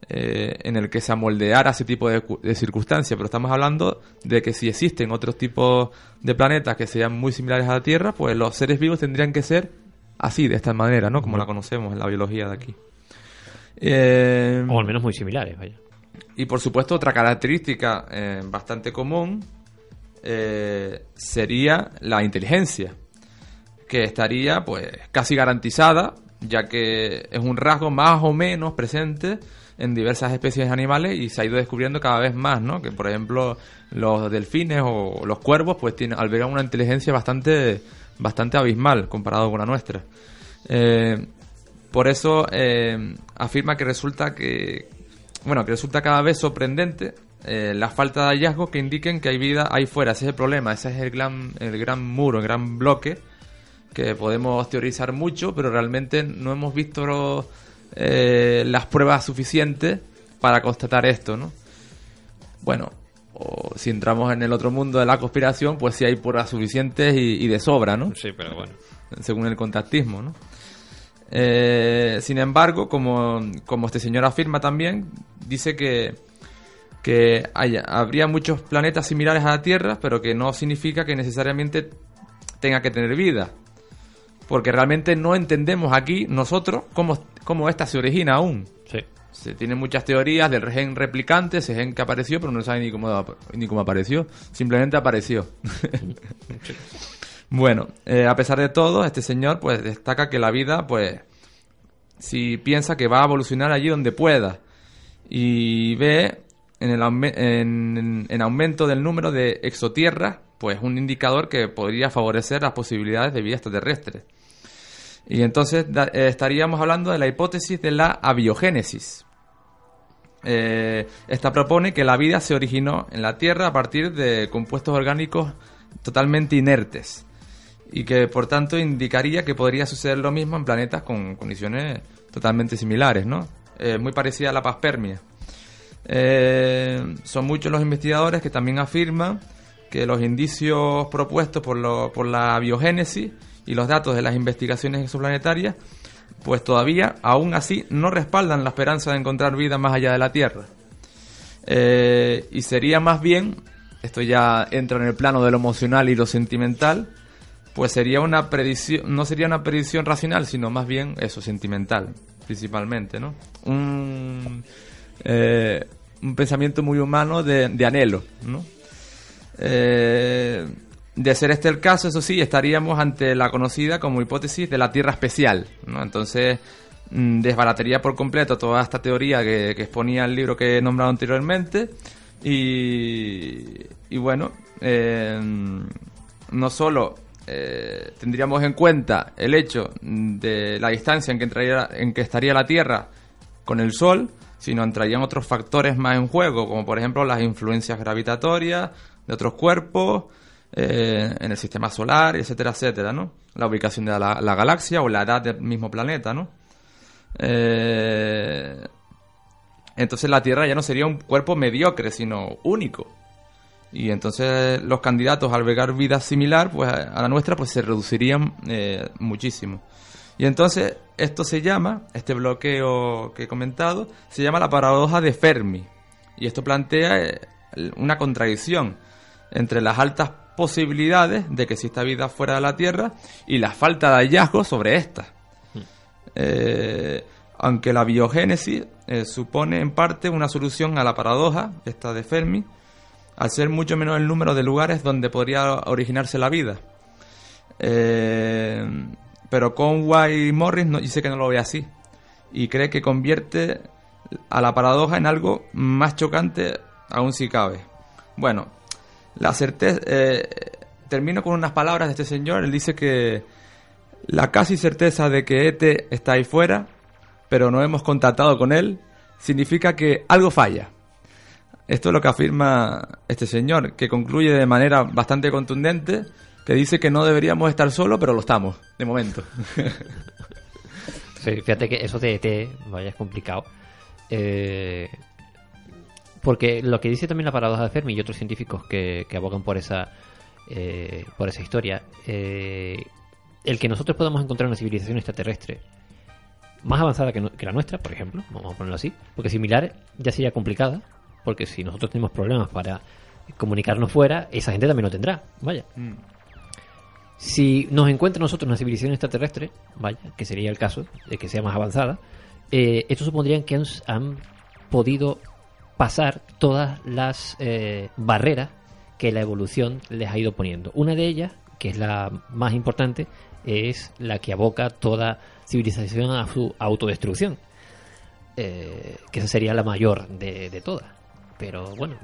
eh, en el que se amoldeara ese tipo de, de circunstancias, pero estamos hablando de que si existen otros tipos de planetas que sean muy similares a la Tierra, pues los seres vivos tendrían que ser así, de esta manera, ¿no? Como la conocemos en la biología de aquí. Eh, O al menos muy similares, vaya. y por supuesto otra característica eh, bastante común eh, sería la inteligencia, que estaría pues casi garantizada, ya que es un rasgo más o menos presente en diversas especies de animales y se ha ido descubriendo cada vez más, ¿no? Que por ejemplo los delfines o los cuervos pues tienen albergan una inteligencia bastante bastante abismal comparado con la nuestra. Eh, por eso eh, afirma que resulta que bueno que resulta cada vez sorprendente eh, la falta de hallazgos que indiquen que hay vida ahí fuera. Ese es el problema, ese es el gran el gran muro, el gran bloque que podemos teorizar mucho, pero realmente no hemos visto eh, las pruebas suficientes para constatar esto, ¿no? Bueno, o si entramos en el otro mundo de la conspiración, pues sí hay pruebas suficientes y, y de sobra, ¿no? Sí, pero bueno. Según el contactismo, ¿no? Eh, sin embargo, como, como este señor afirma también, dice que, que haya- habría muchos planetas similares a la Tierra, pero que no significa que necesariamente tenga que tener vida. Porque realmente no entendemos aquí nosotros cómo, cómo esta se origina aún. Sí. Se tienen muchas teorías del gen replicante, ese gen que apareció, pero no se sabe ni cómo, ni cómo apareció. Simplemente apareció. bueno, eh, a pesar de todo, este señor pues destaca que la vida, pues, si piensa que va a evolucionar allí donde pueda y ve en el aume- en, en aumento del número de exotierras, pues un indicador que podría favorecer las posibilidades de vida extraterrestre. Y entonces eh, estaríamos hablando de la hipótesis de la abiogénesis. Eh, esta propone que la vida se originó en la Tierra a partir de compuestos orgánicos totalmente inertes y que por tanto indicaría que podría suceder lo mismo en planetas con condiciones totalmente similares, ¿no? Eh, muy parecida a la paspermia. Son muchos los investigadores que también afirman que los indicios propuestos por, lo- por la biogénesis y los datos de las investigaciones exoplanetarias, pues todavía, aún así, no respaldan la esperanza de encontrar vida más allá de la Tierra. Eh, y sería más bien, esto ya entra en el plano de lo emocional y lo sentimental, pues sería una predicción, no sería una predicción racional, sino más bien eso, sentimental, principalmente, ¿no? Un, eh, un pensamiento muy humano de, de anhelo, ¿no? Eh, de ser este el caso, eso sí, estaríamos ante la conocida como hipótesis de la Tierra especial, ¿no? Entonces, mm, desbarataría por completo toda esta teoría que, exponía el libro que he nombrado anteriormente y, y bueno, eh, no solo eh, tendríamos en cuenta el hecho de la distancia en que, entraría, en que estaría la Tierra con el Sol, sino entrarían otros factores más en juego, como por ejemplo las influencias gravitatorias de otros cuerpos eh, en el sistema solar, etcétera, etcétera, ¿no? La ubicación de la, la galaxia o la edad del mismo planeta, ¿no? Eh, entonces la Tierra ya no sería un cuerpo mediocre, sino único. Y entonces los candidatos a albergar vida similar pues, a la nuestra pues se reducirían eh, muchísimo. Y entonces esto se llama, este bloqueo que he comentado, se llama la paradoja de Fermi. Y esto plantea una contradicción entre las altas posibilidades de que exista vida fuera de la Tierra y la falta de hallazgos sobre esta. Eh, aunque la biogénesis eh, supone en parte una solución a la paradoja, esta de Fermi, al ser mucho menos el número de lugares donde podría originarse la vida. Eh, pero Conway Morris no, dice que no lo ve así y cree que convierte a la paradoja en algo más chocante aún si cabe. Bueno, la certeza... eh, termino con unas palabras de este señor. Él dice que la casi certeza de que ET está ahí fuera, pero no hemos contactado con él, significa que algo falla. Esto es lo que afirma este señor, que concluye de manera bastante contundente, que dice que no deberíamos estar solos, pero lo estamos, de momento. Fíjate que eso de ET, vaya, complicado. Eh, porque lo que dice también la paradoja de Fermi y otros científicos que, que abogan por esa, eh, por esa historia, eh, el que nosotros podamos encontrar una civilización extraterrestre más avanzada que, no- que la nuestra, por ejemplo, vamos a ponerlo así, porque similar ya sería complicada, porque si nosotros tenemos problemas para comunicarnos fuera, esa gente también lo tendrá, vaya. Si nos encuentra nosotros una civilización extraterrestre, vaya, que sería el caso de que sea más avanzada, eh, esto supondría que han, han podido pasar todas las eh, barreras que la evolución les ha ido poniendo. Una de ellas, que es la más importante, es la que aboca toda civilización a su autodestrucción. Eh, que esa sería la mayor de, de todas. Pero bueno,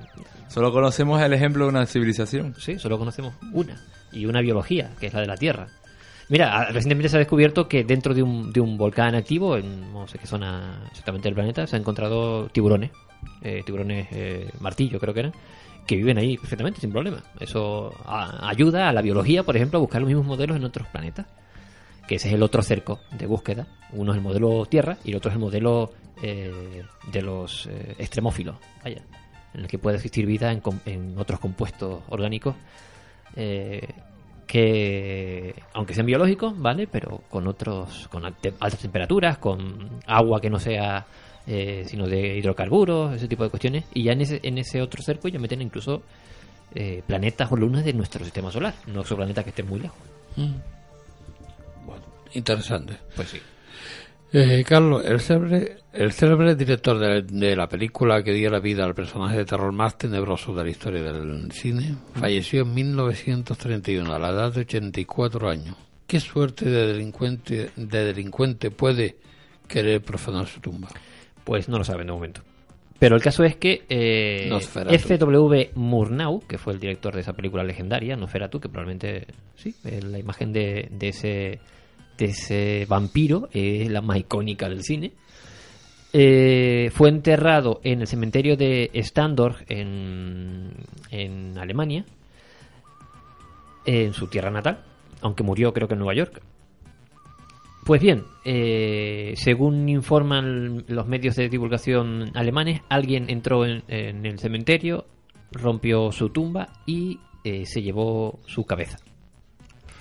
Solo conocemos el ejemplo de una civilización. sí, solo conocemos una. Y una biología, que es la de la Tierra. Mira, ah, recientemente se ha descubierto que dentro de un, de un volcán activo, en no sé qué zona exactamente del planeta, se han encontrado tiburones. Eh, tiburones eh, martillo, creo que eran. Que viven ahí perfectamente, sin problema. Eso ayuda a la biología, por ejemplo, a buscar los mismos modelos en otros planetas. Que ese es el otro cerco de búsqueda. Uno es el modelo Tierra y el otro es el modelo eh, de los extremófilos. Vaya. En el que puede existir vida en, en otros compuestos orgánicos que aunque sean biológicos, ¿vale? Pero con otros, con altas temperaturas, con agua que no sea eh, sino de hidrocarburos, ese tipo de cuestiones. Y ya en ese, en ese otro cerco ya meten incluso eh, planetas o lunas de nuestro sistema solar, no exoplanetas que estén muy lejos. Bueno, interesante. Pues sí. Eh, Carlos, el célebre, el célebre director de, de la película que dio la vida al personaje de terror más tenebroso de la historia del cine falleció en 1931 a la edad de 84 años. ¿Qué suerte de delincuente, de delincuente puede querer profanar su tumba? Pues no lo saben de momento. Pero el caso es que eh. F.W. Murnau, que fue el director de esa película legendaria, Nosferatu, que probablemente sí, eh, la imagen de, de ese de ese vampiro es la más icónica del cine. Eh, fue enterrado en el cementerio de Standorf en, en Alemania, en su tierra natal, aunque murió creo que en Nueva York. Pues bien, eh, según informan los medios de divulgación alemanes, alguien entró en, el cementerio, rompió su tumba y eh, se llevó su cabeza.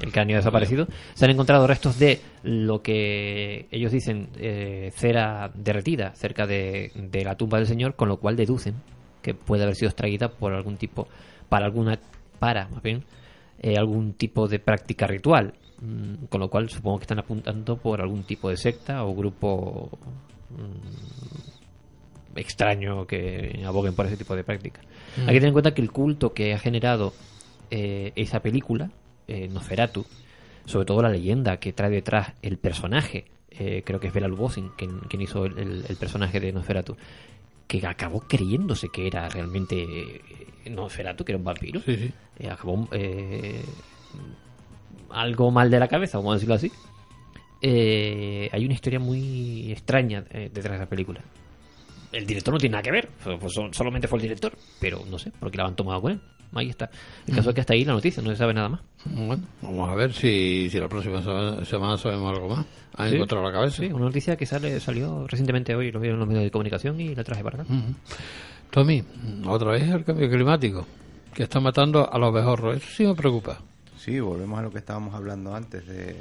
El cráneo desaparecido. Se han encontrado restos de lo que ellos dicen eh, cera derretida cerca de, de la tumba del señor, con lo cual deducen que puede haber sido extraída por algún tipo, para alguna, para más bien, eh, algún tipo de práctica ritual. Mm, Con lo cual supongo que están apuntando por algún tipo de secta o grupo mm, extraño que aboguen por ese tipo de prácticas. Hay que tener en cuenta que el culto que ha generado eh, esa película, eh, Nosferatu, sobre todo la leyenda que trae detrás el personaje, eh, creo que es Bela Lugosi quien, quien hizo el, el- el personaje de Nosferatu, que acabó creyéndose que era realmente Nosferatu, que era un vampiro. Sí, sí. Acabó eh, algo mal de la cabeza, vamos a decirlo así. Eh, hay una historia muy extraña eh, detrás de la película. El director no tiene nada que ver, so- pues son- solamente fue el director, pero no sé por qué la han tomado con él. Ahí está. El caso es que hasta ahí la noticia, no se sabe nada más. Bueno, vamos a ver si, si la próxima semana, sabemos algo más. ¿Han Sí. encontrado la cabeza? Sí, una noticia que sale salió recientemente hoy, lo vieron en los medios de comunicación y la traje para acá. Tommy, otra vez el cambio climático, que está matando a los abejorros. Eso sí me preocupa. Sí, volvemos a lo que estábamos hablando antes de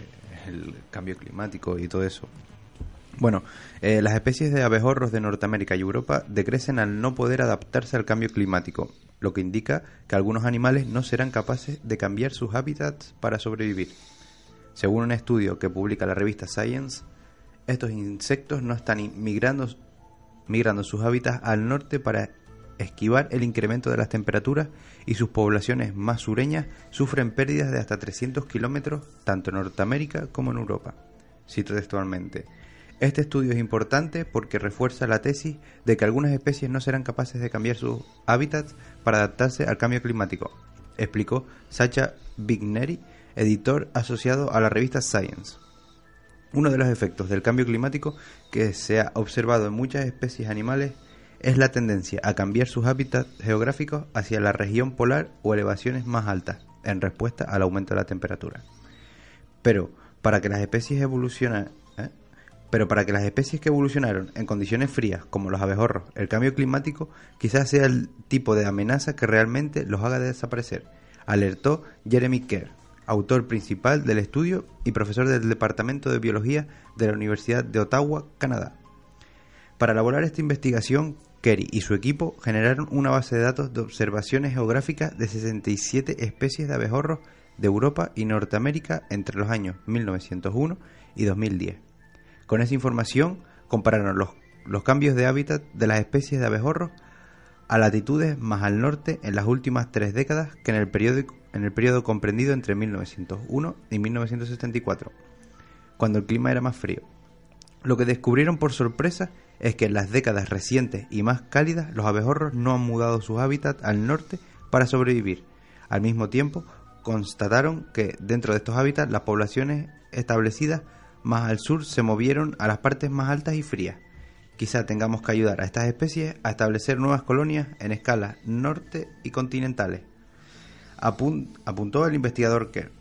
el cambio climático y todo eso. Bueno, eh, las especies de abejorros de Norteamérica y Europa decrecen al no poder adaptarse al cambio climático, lo que indica que algunos animales no serán capaces de cambiar sus hábitats para sobrevivir. Según un estudio que publica la revista Science, estos insectos no están migrando, migrando sus hábitats al norte para esquivar el incremento de las temperaturas y sus poblaciones más sureñas sufren pérdidas de hasta 300 kilómetros tanto en Norteamérica como en Europa. Cito textualmente. Este estudio es importante porque refuerza la tesis de que algunas especies no serán capaces de cambiar sus hábitats para adaptarse al cambio climático, explicó Sacha Bigneri, editor asociado a la revista Science. Uno de los efectos del cambio climático que se ha observado en muchas especies animales es la tendencia a cambiar sus hábitats geográficos hacia la región polar o elevaciones más altas en respuesta al aumento de la temperatura. Pero para que las especies evolucionan, ¿eh? pero para que las especies que evolucionaron en condiciones frías, como los abejorros, el cambio climático quizás sea el tipo de amenaza que realmente los haga desaparecer, alertó Jeremy Kerr, autor principal del estudio y profesor del Departamento de Biología de la Universidad de Ottawa, Canadá. Para elaborar esta investigación, Kerry y su equipo generaron una base de datos de observaciones geográficas de 67 especies de abejorros de Europa y Norteamérica entre los años 1901 y 2010. Con esa información compararon los, los cambios de hábitat de las especies de abejorros a latitudes más al norte en las últimas tres décadas que en el periodo, en el periodo comprendido entre 1901 y 1974, cuando el clima era más frío. Lo que descubrieron por sorpresa es que en las décadas recientes y más cálidas los abejorros no han mudado sus hábitats al norte para sobrevivir. Al mismo tiempo, constataron que dentro de estos hábitats las poblaciones establecidas más al sur se movieron a las partes más altas y frías. Quizá tengamos que ayudar a estas especies a establecer nuevas colonias en escalas norte y continentales. Apun- apuntó el investigador Kerr.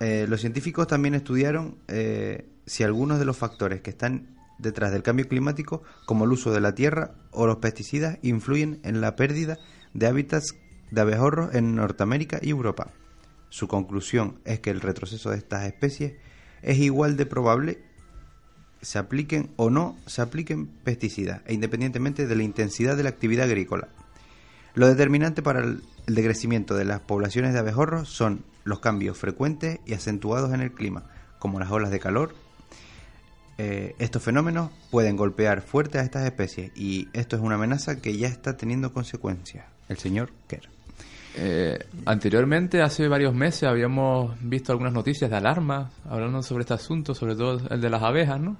Eh, los científicos también estudiaron eh, si algunos de los factores que están detrás del cambio climático, como el uso de la tierra o los pesticidas, influyen en la pérdida de hábitats de abejorros en Norteamérica y Europa. Su conclusión es que el retroceso de estas especies es igual de probable se apliquen o no se apliquen pesticidas, e independientemente de la intensidad de la actividad agrícola. Lo determinante para el, decrecimiento de las poblaciones de abejorros son los cambios frecuentes y acentuados en el clima, como las olas de calor. Eh, estos fenómenos pueden golpear fuerte a estas especies y esto es una amenaza que ya está teniendo consecuencias. El señor Kerr. Eh, anteriormente, hace varios meses, habíamos visto algunas noticias de alarma hablando sobre este asunto, sobre todo el de las abejas, ¿no?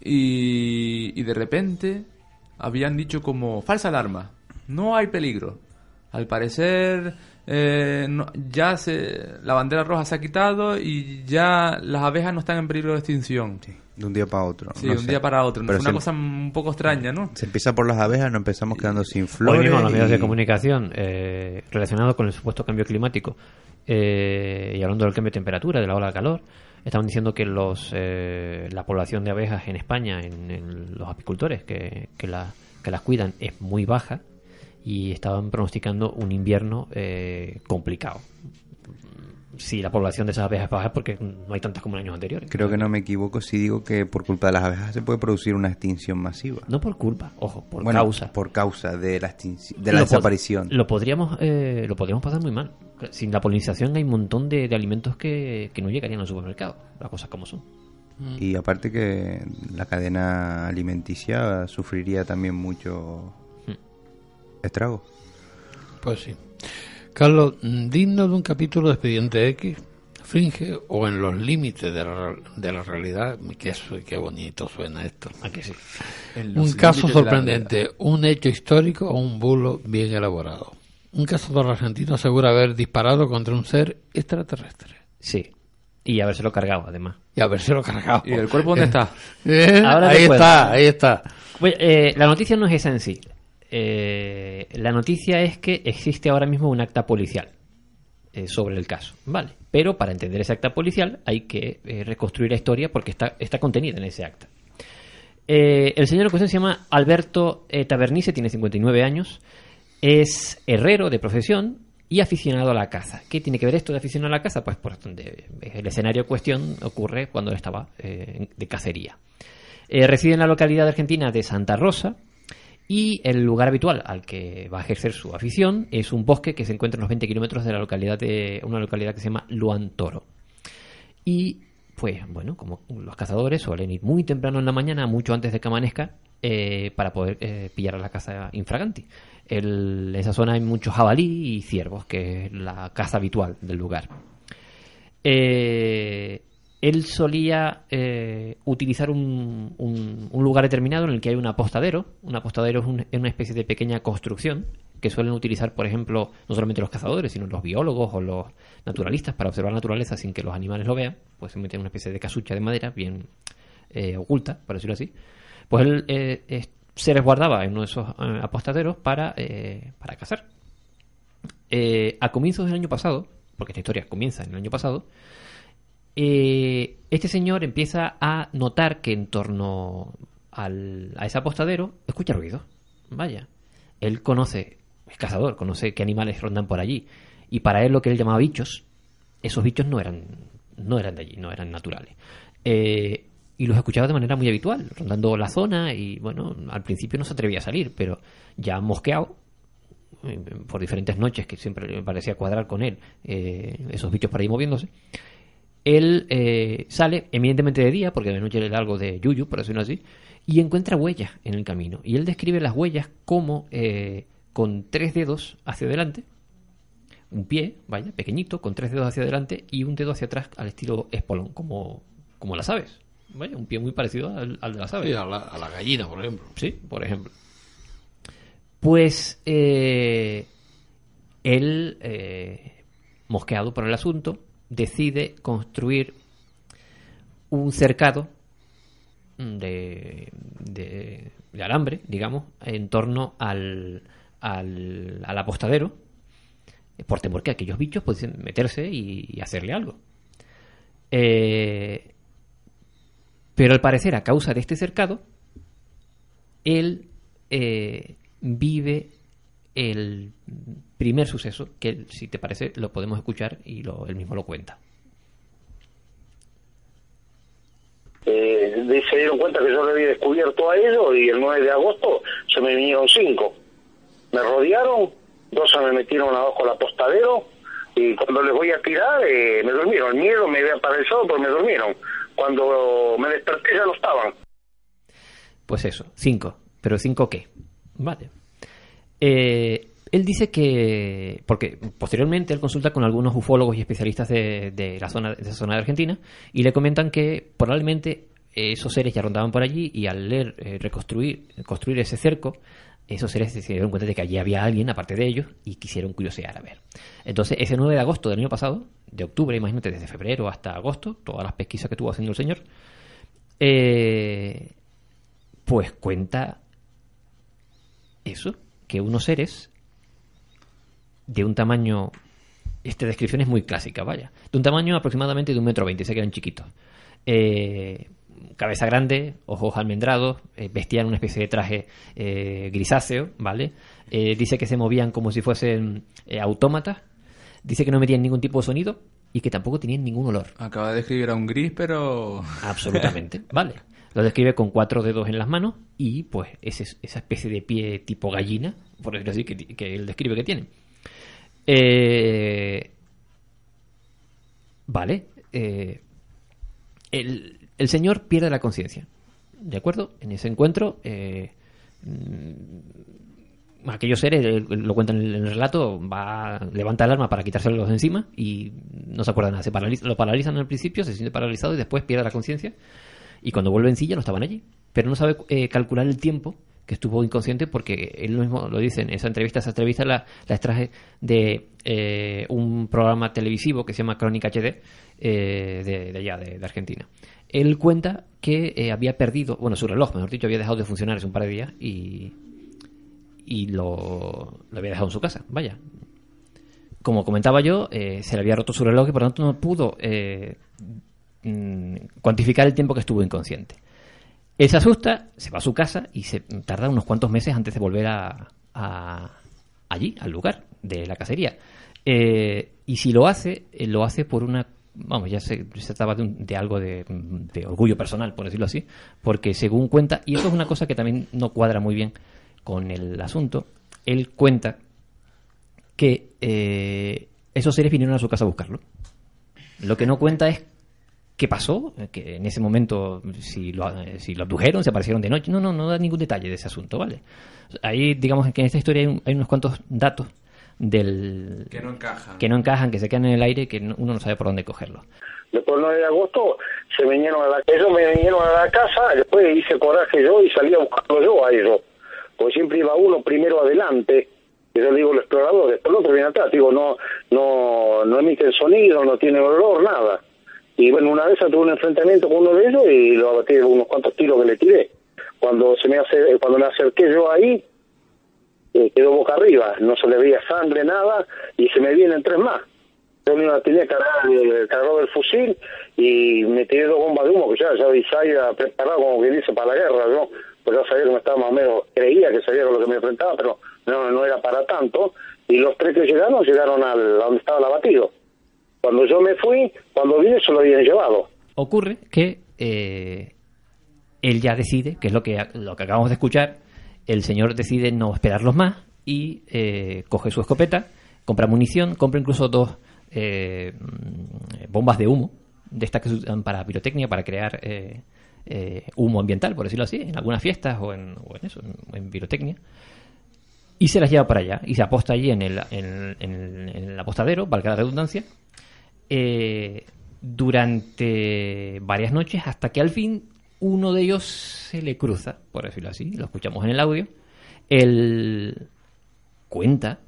Y, y de repente habían dicho como falsa alarma, no hay peligro. Al parecer, eh, no- ya se, la bandera roja se ha quitado y ya las abejas no están en peligro de extinción. Sí, De un día para otro. de no un sé. día para otro. Pero Fue una se- cosa un poco extraña, ¿no? Se empieza por las abejas, nos empezamos quedando sin Hoy flores. mismo en los medios y- de comunicación eh, relacionados con el supuesto cambio climático eh, y hablando del cambio de temperatura, de la ola de calor, estaban diciendo que los eh, la población de abejas en España, en, en los apicultores que, que, la- que las cuidan, es muy baja y estaban pronosticando un invierno eh, complicado. Si la población de esas abejas es baja es porque no hay tantas como en años anteriores. Creo que no me equivoco si digo que por culpa de las abejas se puede producir una extinción masiva. No por culpa, ojo, por Bueno, causa. Por causa de la, extinci- de la Lo pod- desaparición. Lo podríamos, eh, lo podríamos pasar muy mal. Sin la polinización hay un montón de, de alimentos que, que no llegarían al supermercado. Las cosas como son. Y aparte que la cadena alimenticia sufriría también mucho Hmm. estrago. Pues sí. Carlos, digno de un capítulo de Expediente X, fringe o en los límites de la, de la realidad. Qué, bonito suena esto. ¿A que sí? Un caso sorprendente, un hecho histórico o un bulo bien elaborado. Un cazador argentino asegura haber disparado contra un ser extraterrestre. Sí. Y habérselo cargado, además. Y habérselo cargado. ¿Y el cuerpo dónde está? Eh, ahí está, ahí está. Eh, la noticia no es esa en sí. Eh, la noticia es que existe ahora mismo un acta policial eh, sobre el caso. Vale. Pero para entender ese acta policial hay que eh, reconstruir la historia porque está, contenida en ese acta. El señor cuestión se llama Alberto Tabernice, tiene 59 años, es herrero de profesión y aficionado a la caza. ¿Qué tiene que ver esto de aficionado a la caza? Pues por donde el escenario en cuestión ocurre cuando estaba de cacería. Reside en la localidad argentina de Santa Rosa y el lugar habitual al que va a ejercer su afición es un bosque que se encuentra a unos 20 kilómetros de la localidad de una localidad que se llama Luan Toro. Y pues bueno, como los cazadores suelen ir muy temprano en la mañana, mucho antes de que amanezca, eh, para poder eh, pillar a la caza infraganti. El- en esa zona hay muchos jabalí y ciervos, que es la caza habitual del lugar. Eh, él solía eh, utilizar un, un- lugar determinado en el que hay un apostadero. Un apostadero es, un- una especie de pequeña construcción que suelen utilizar, por ejemplo, no solamente los cazadores, sino los biólogos o los naturalistas para observar la naturaleza sin que los animales lo vean. Pues se meten una especie de casucha de madera bien eh, oculta, por decirlo así. Pues él eh, se resguardaba en uno de esos eh, apostaderos para, eh, para cazar. A comienzos del año pasado, porque esta historia comienza en el año pasado, eh, este señor empieza a notar que en torno al- a ese apostadero escucha ruido. Vaya, él conoce, es cazador, conoce qué animales rondan por allí. Y para él lo que él llamaba bichos, esos bichos no eran, no eran de allí, no eran naturales. Eh, y los escuchaba de manera muy habitual, rondando la zona y bueno, al principio no se atrevía a salir, pero ya mosqueado, eh, por diferentes noches que siempre me parecía cuadrar con él, esos bichos por ahí moviéndose, él eh, sale eminentemente de día, porque de noche le da algo de yuyu, por decirlo así, y encuentra huellas en el camino. Y él describe las huellas como eh, con tres dedos hacia adelante, un pie, vaya, pequeñito, con tres dedos hacia adelante y un dedo hacia atrás al estilo espolón, como, como las aves. Vaya, un pie muy parecido al, al de las aves. Sí, a, la, a la gallina, por ejemplo. Sí, por ejemplo. Pues eh, él, eh, mosqueado por el asunto, decide construir un cercado de, de- de alambre, digamos, en torno al, al, al apostadero, por temor que aquellos bichos pudiesen meterse y, hacerle algo. Eh, pero al parecer, a causa de este cercado, él eh, vive el primer suceso, que si te parece lo podemos escuchar y lo, él mismo lo cuenta. Eh, se dieron cuenta que yo le había descubierto a ellos y el 9 de agosto se me vinieron cinco. Me rodearon, dos se me metieron abajo al apostadero y cuando les voy a tirar eh, me durmieron. El miedo me había paralizado pero me durmieron. Cuando me desperté ya no estaban. Pues eso, cinco. ¿Pero cinco qué? Vale. Eh, él dice que, porque posteriormente él consulta con algunos ufólogos y especialistas de, de la zona, de esa zona de Argentina y le comentan que probablemente esos seres ya rondaban por allí y al leer, eh, reconstruir, construir ese cerco, esos seres se dieron cuenta de que allí había alguien aparte de ellos y quisieron curiosear a ver. Entonces, ese 9 de agosto del año pasado, de octubre, imagínate, desde febrero hasta agosto, todas las pesquisas que estuvo haciendo el señor, eh, pues cuenta eso, que unos seres de un tamaño, esta descripción es muy clásica, vaya, de un tamaño aproximadamente de un metro veinte, se quedan chiquitos. Eh, cabeza grande, ojos almendrados, eh, vestían una especie de traje eh, grisáceo, ¿vale? Dice que se movían como si fuesen autómatas, dice que no emitían ningún tipo de sonido y que tampoco tenían ningún olor. Acaba de escribir a un gris, pero... Absolutamente, vale. Lo describe con cuatro dedos en las manos y pues ese- esa especie de pie tipo gallina, por decirlo así, que, él describe que tiene. Eh, vale. eh, el, el señor pierde la conciencia. ¿De acuerdo? En ese encuentro, eh, mm, aquellos seres, eh, lo cuentan en el, relato, va, levanta el arma para quitárselos de encima y no se acuerda nada. Se paraliza- lo paralizan al principio, se siente paralizado y después pierde la conciencia. Y cuando vuelve en sí ya no estaban allí. Pero no sabe eh, calcular el tiempo que estuvo inconsciente porque él mismo lo dice en esa entrevista. Esa entrevista la, extraje de eh, un programa televisivo que se llama Crónica HD eh, de, allá, de, Argentina. Él cuenta que había perdido, bueno, su reloj, mejor dicho, había dejado de funcionar hace un par de días y, y lo, lo había dejado en su casa. Vaya. Como comentaba yo, se le había roto su reloj y por lo tanto no pudo eh, mm, cuantificar el tiempo que estuvo inconsciente. Él se asusta, se va a su casa y se tarda unos cuantos meses antes de volver a, a- allí, al lugar de la cacería. Eh, y si lo hace, eh, lo hace por una... Vamos, ya se, trataba de, un- de algo de, de orgullo personal, por decirlo así, porque según cuenta, y eso es una cosa que también no cuadra muy bien con el asunto, él cuenta que eh, esos seres vinieron a su casa a buscarlo. Lo que no cuenta es qué pasó, que en ese momento si lo, eh, si lo abdujeron, se aparecieron de noche. No, no, no da ningún detalle de ese asunto, ¿vale? Ahí, digamos que en esta historia hay, un- hay unos cuantos datos del Que no encajan. que no encajan, que se quedan en el aire, que no- uno no sabe por dónde cogerlos. Después del 9 de agosto se vinieron a la ellos me vinieron a la casa, después hice coraje yo y salí a buscarlo yo a ellos. Porque siempre iba uno primero adelante, yo le digo el explorador, después el otro viene atrás, digo, no, no, no emiten sonido, no tiene olor, nada. Y bueno, una vez tuve un enfrentamiento con uno de ellos y lo abatí de unos cuantos tiros que le tiré. Cuando se me hace, cuando me acerqué yo ahí, eh, quedó boca arriba, no se le veía sangre, nada, y se me vienen tres más. Yo me tenía cargado el fusil y me tiré dos bombas de humo que ya, ya preparado como que dice para la guerra, ¿no? Pues ya sabía que me estaba más o menos, creía que sabía con lo que me enfrentaba, pero no, no era para tanto. Y los tres que llegaron, llegaron al, a donde estaba el abatido. Cuando yo me fui, cuando vine se lo habían llevado. Ocurre que eh, él ya decide, que es lo que, lo que acabamos de escuchar, el señor decide no esperarlos más y eh, coge su escopeta, compra munición, compra incluso dos eh, bombas de humo, de estas que se usan para pirotecnia, para crear eh, eh, humo ambiental, por decirlo así, en algunas fiestas o en, eso, en, en pirotecnia. y se las lleva para allá y se aposta allí en el, en, en- en el apostadero, valga la redundancia, eh, durante varias noches hasta que al fin uno de ellos se le cruza, por decirlo así, lo escuchamos en el audio. Él cuenta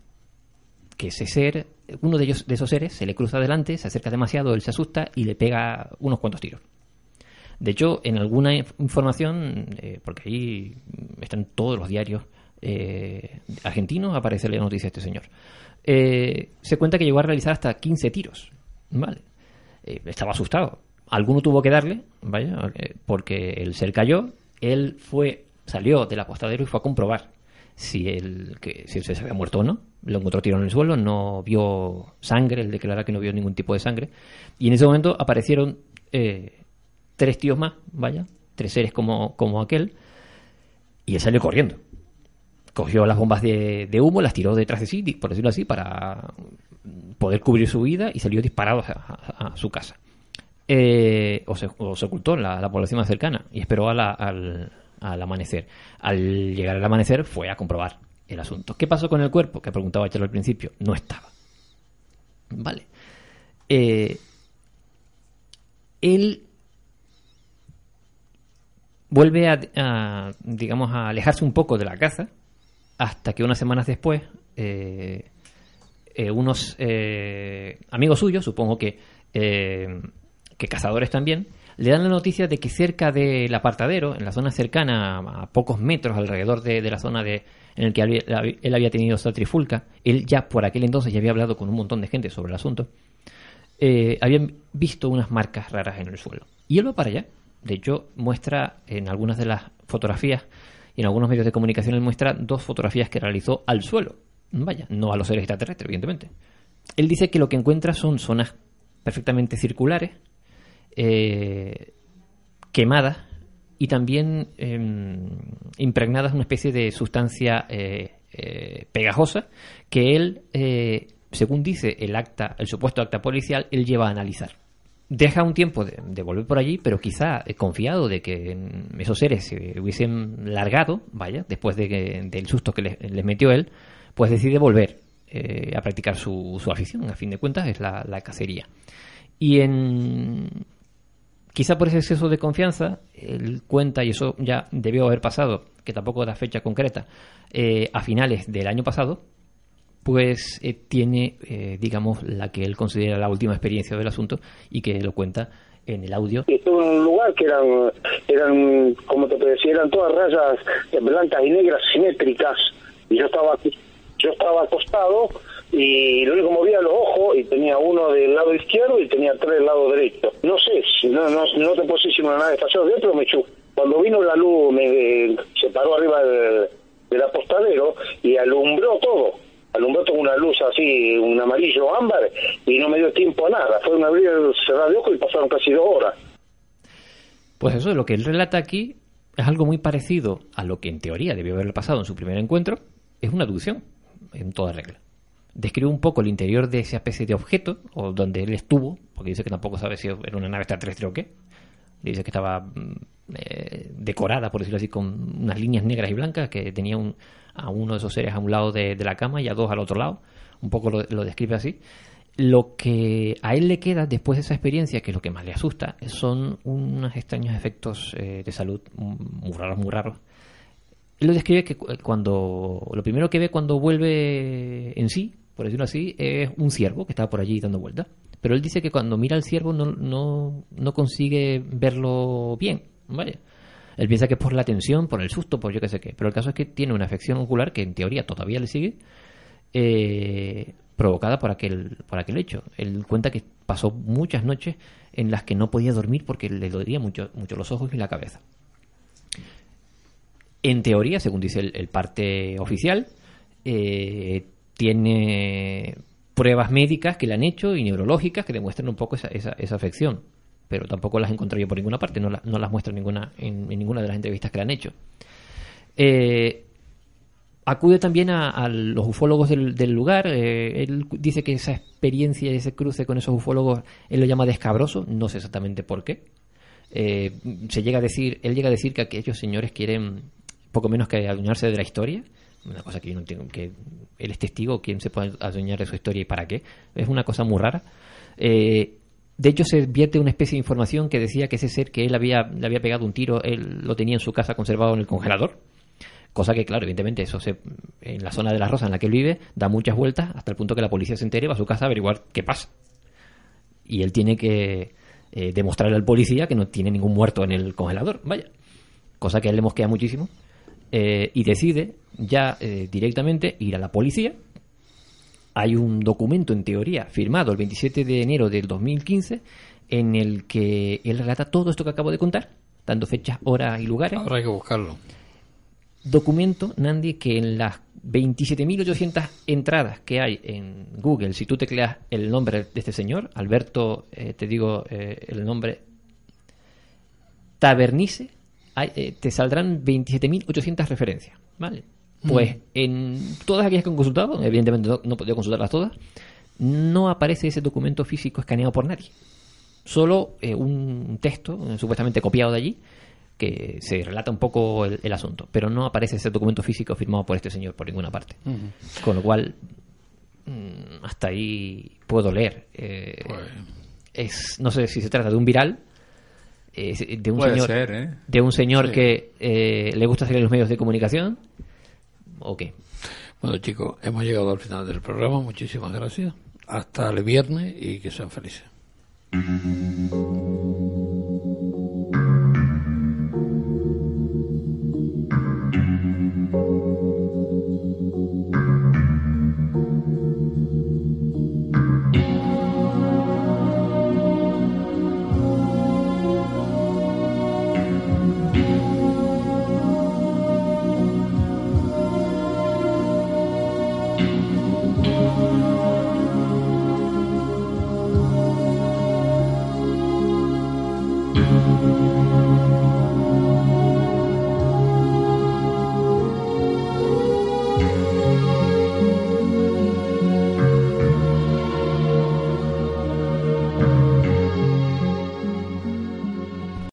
que ese ser, uno de ellos de esos seres, se le cruza adelante, se acerca demasiado, él se asusta y le pega unos cuantos tiros. De hecho, en alguna inf- información, eh, porque ahí están todos los diarios eh, argentinos, aparece la noticia de este señor. se cuenta que llegó a realizar hasta 15 tiros. ¿Vale? Eh, estaba asustado. Alguno tuvo que darle, vaya, eh, porque el ser cayó. Él fue, salió del apostadero y fue a comprobar si él, que, si se había muerto o no. Lo encontró tirado en el suelo, no vio sangre, él declara que no vio ningún tipo de sangre. Y en ese momento aparecieron eh, tres tíos más, vaya, tres seres como, como aquel, y él salió corriendo. Cogió las bombas de, humo, las tiró detrás de sí, por decirlo así, para poder cubrir su vida y salió disparado a, su casa. Eh, o, se, ocultó en la, la población más cercana y esperó al, amanecer. Al llegar al amanecer fue a comprobar el asunto. ¿Qué pasó con el cuerpo? Que preguntaba Chelo al principio. No estaba. Vale. Eh, él vuelve a, a, digamos, a alejarse un poco de la caza hasta que unas semanas después eh, eh, unos eh, amigos suyos, supongo que, que cazadores también, le dan la noticia de que cerca del apartadero, en la zona cercana, a pocos metros alrededor de, la zona de, en el que había- él había tenido esta trifulca, él ya por aquel entonces ya había hablado con un montón de gente sobre el asunto, habían visto unas marcas raras en el suelo. Y él va para allá. De hecho, muestra en algunas de las fotografías y en algunos medios de comunicación, él muestra dos fotografías que realizó al suelo. Vaya, no a los seres extraterrestres, evidentemente. Él dice que lo que encuentra son zonas perfectamente circulares, eh, quemadas y también em, impregnadas una especie de sustancia eh, eh, pegajosa que él, eh, según dice el acta, el supuesto acta policial, él lleva a analizar. Deja un tiempo de, volver por allí, pero quizá confiado de que esos seres se hubiesen largado, vaya, después de que- del susto que les, metió él, pues decide volver eh, a practicar su, afición, a fin de cuentas, es la, la cacería. Y en, quizá por ese exceso de confianza, él cuenta, y eso ya debió haber pasado, que tampoco da fecha concreta, eh, a finales del año pasado, pues eh, tiene, eh, digamos, la que él considera la última experiencia del asunto y que lo cuenta en el audio. En un lugar que eran, eran como te decía, eran todas rayas blancas y negras simétricas. Y yo estaba, yo estaba acostado y lo único movía los ojos y tenía uno del lado izquierdo y tenía tres del lado derecho. No sé, no, no, no te puedo decir si una nave espacial dentro me echó. Cuando vino la luz me se paró arriba del, del apostadero y alumbró todo. Alumbró todo una luz así, un amarillo ámbar, y no me dio tiempo a nada. Fue un abrir cerrar de ojos y pasaron casi dos horas. Pues eso, lo que él relata aquí es algo muy parecido a lo que en teoría debió haberle pasado en su primer encuentro. Es una abducción, en toda regla. Describe un poco el interior de esa especie de objeto, o donde él estuvo, porque dice que tampoco sabe si era una nave extraterrestre o qué. Dice que estaba mm, eh, decorada, por decirlo así, con unas líneas negras y blancas, que tenía un, a uno de esos seres a un lado de, la cama y a dos al otro lado. Un poco lo, describe así. Lo que a él le queda después de esa experiencia, que es lo que más le asusta, son unos extraños efectos eh, de salud muy raros, muy raros. Él lo describe que cu- cuando lo primero que ve cuando vuelve en sí, por decirlo así, es un ciervo que estaba por allí dando vueltas. Pero él dice que cuando mira al ciervo no, no, no consigue verlo bien. Vaya. Él piensa que es por la tensión, por el susto, por yo qué sé qué. Pero el caso es que tiene una afección ocular que en teoría todavía le sigue, eh, provocada por aquel, por aquel hecho. Él cuenta que pasó muchas noches en las que no podía dormir porque le dolía mucho, mucho los ojos y la cabeza. En teoría, según dice el, parte oficial, eh, tiene pruebas médicas que le han hecho y neurológicas que demuestran un poco esa, esa, esa afección. Pero tampoco las encontré yo por ninguna parte, no, la- no las muestra ninguna, en, en ninguna de las entrevistas que le han hecho. Eh, acude también a, los ufólogos del, del lugar. eh, él dice que esa experiencia y ese cruce con esos ufólogos, él lo llama descabroso, no sé exactamente por qué. Eh, se llega a decir, él llega a decir que aquellos señores quieren poco menos que adueñarse de la historia, Una cosa que yo no que él es testigo, quién se puede adueñar de su historia y para qué. Es una cosa muy rara. Eh, de hecho, se vierte una especie de información que decía que ese ser que él había, le había pegado un tiro, él lo tenía en su casa conservado en el congelador. Cosa que, claro, evidentemente, eso se, en la zona de la Rosa en la que él vive, da muchas vueltas hasta el punto que la policía se entere, va a su casa a averiguar qué pasa. Y él tiene que eh, demostrarle al policía que no tiene ningún muerto en el congelador. Vaya. Cosa que a él le mosquea muchísimo. Eh, y decide ya eh, directamente ir a la policía. Hay un documento, en teoría, firmado el 27 de enero del 2015, en el que él relata todo esto que acabo de contar, dando fechas, horas y lugares. Ahora hay que buscarlo. Documento, Nandi, que en las 27.800 entradas que hay en Google, si tú tecleas el nombre de este señor, Alberto, eh, te digo el nombre, Tabernice, hay, eh, te saldrán 27.800 referencias, ¿vale? Pues en todas aquellas que han consultado, evidentemente no, no he podido consultarlas todas, no aparece ese documento físico escaneado por nadie. Solo eh, un texto, eh, supuestamente copiado de allí, que se relata un poco el, el asunto, pero no aparece ese documento físico firmado por este señor por ninguna parte. Con lo cual, mm, hasta ahí puedo leer. Eh, Pues, es, no sé si se trata de un viral, eh, de un Puede señor, ser, ¿eh? de un señor Sí. que eh, le gusta salir en los medios de comunicación, o qué. Bueno, chicos, hemos llegado al final del programa. Muchísimas gracias. Hasta el viernes y que sean felices.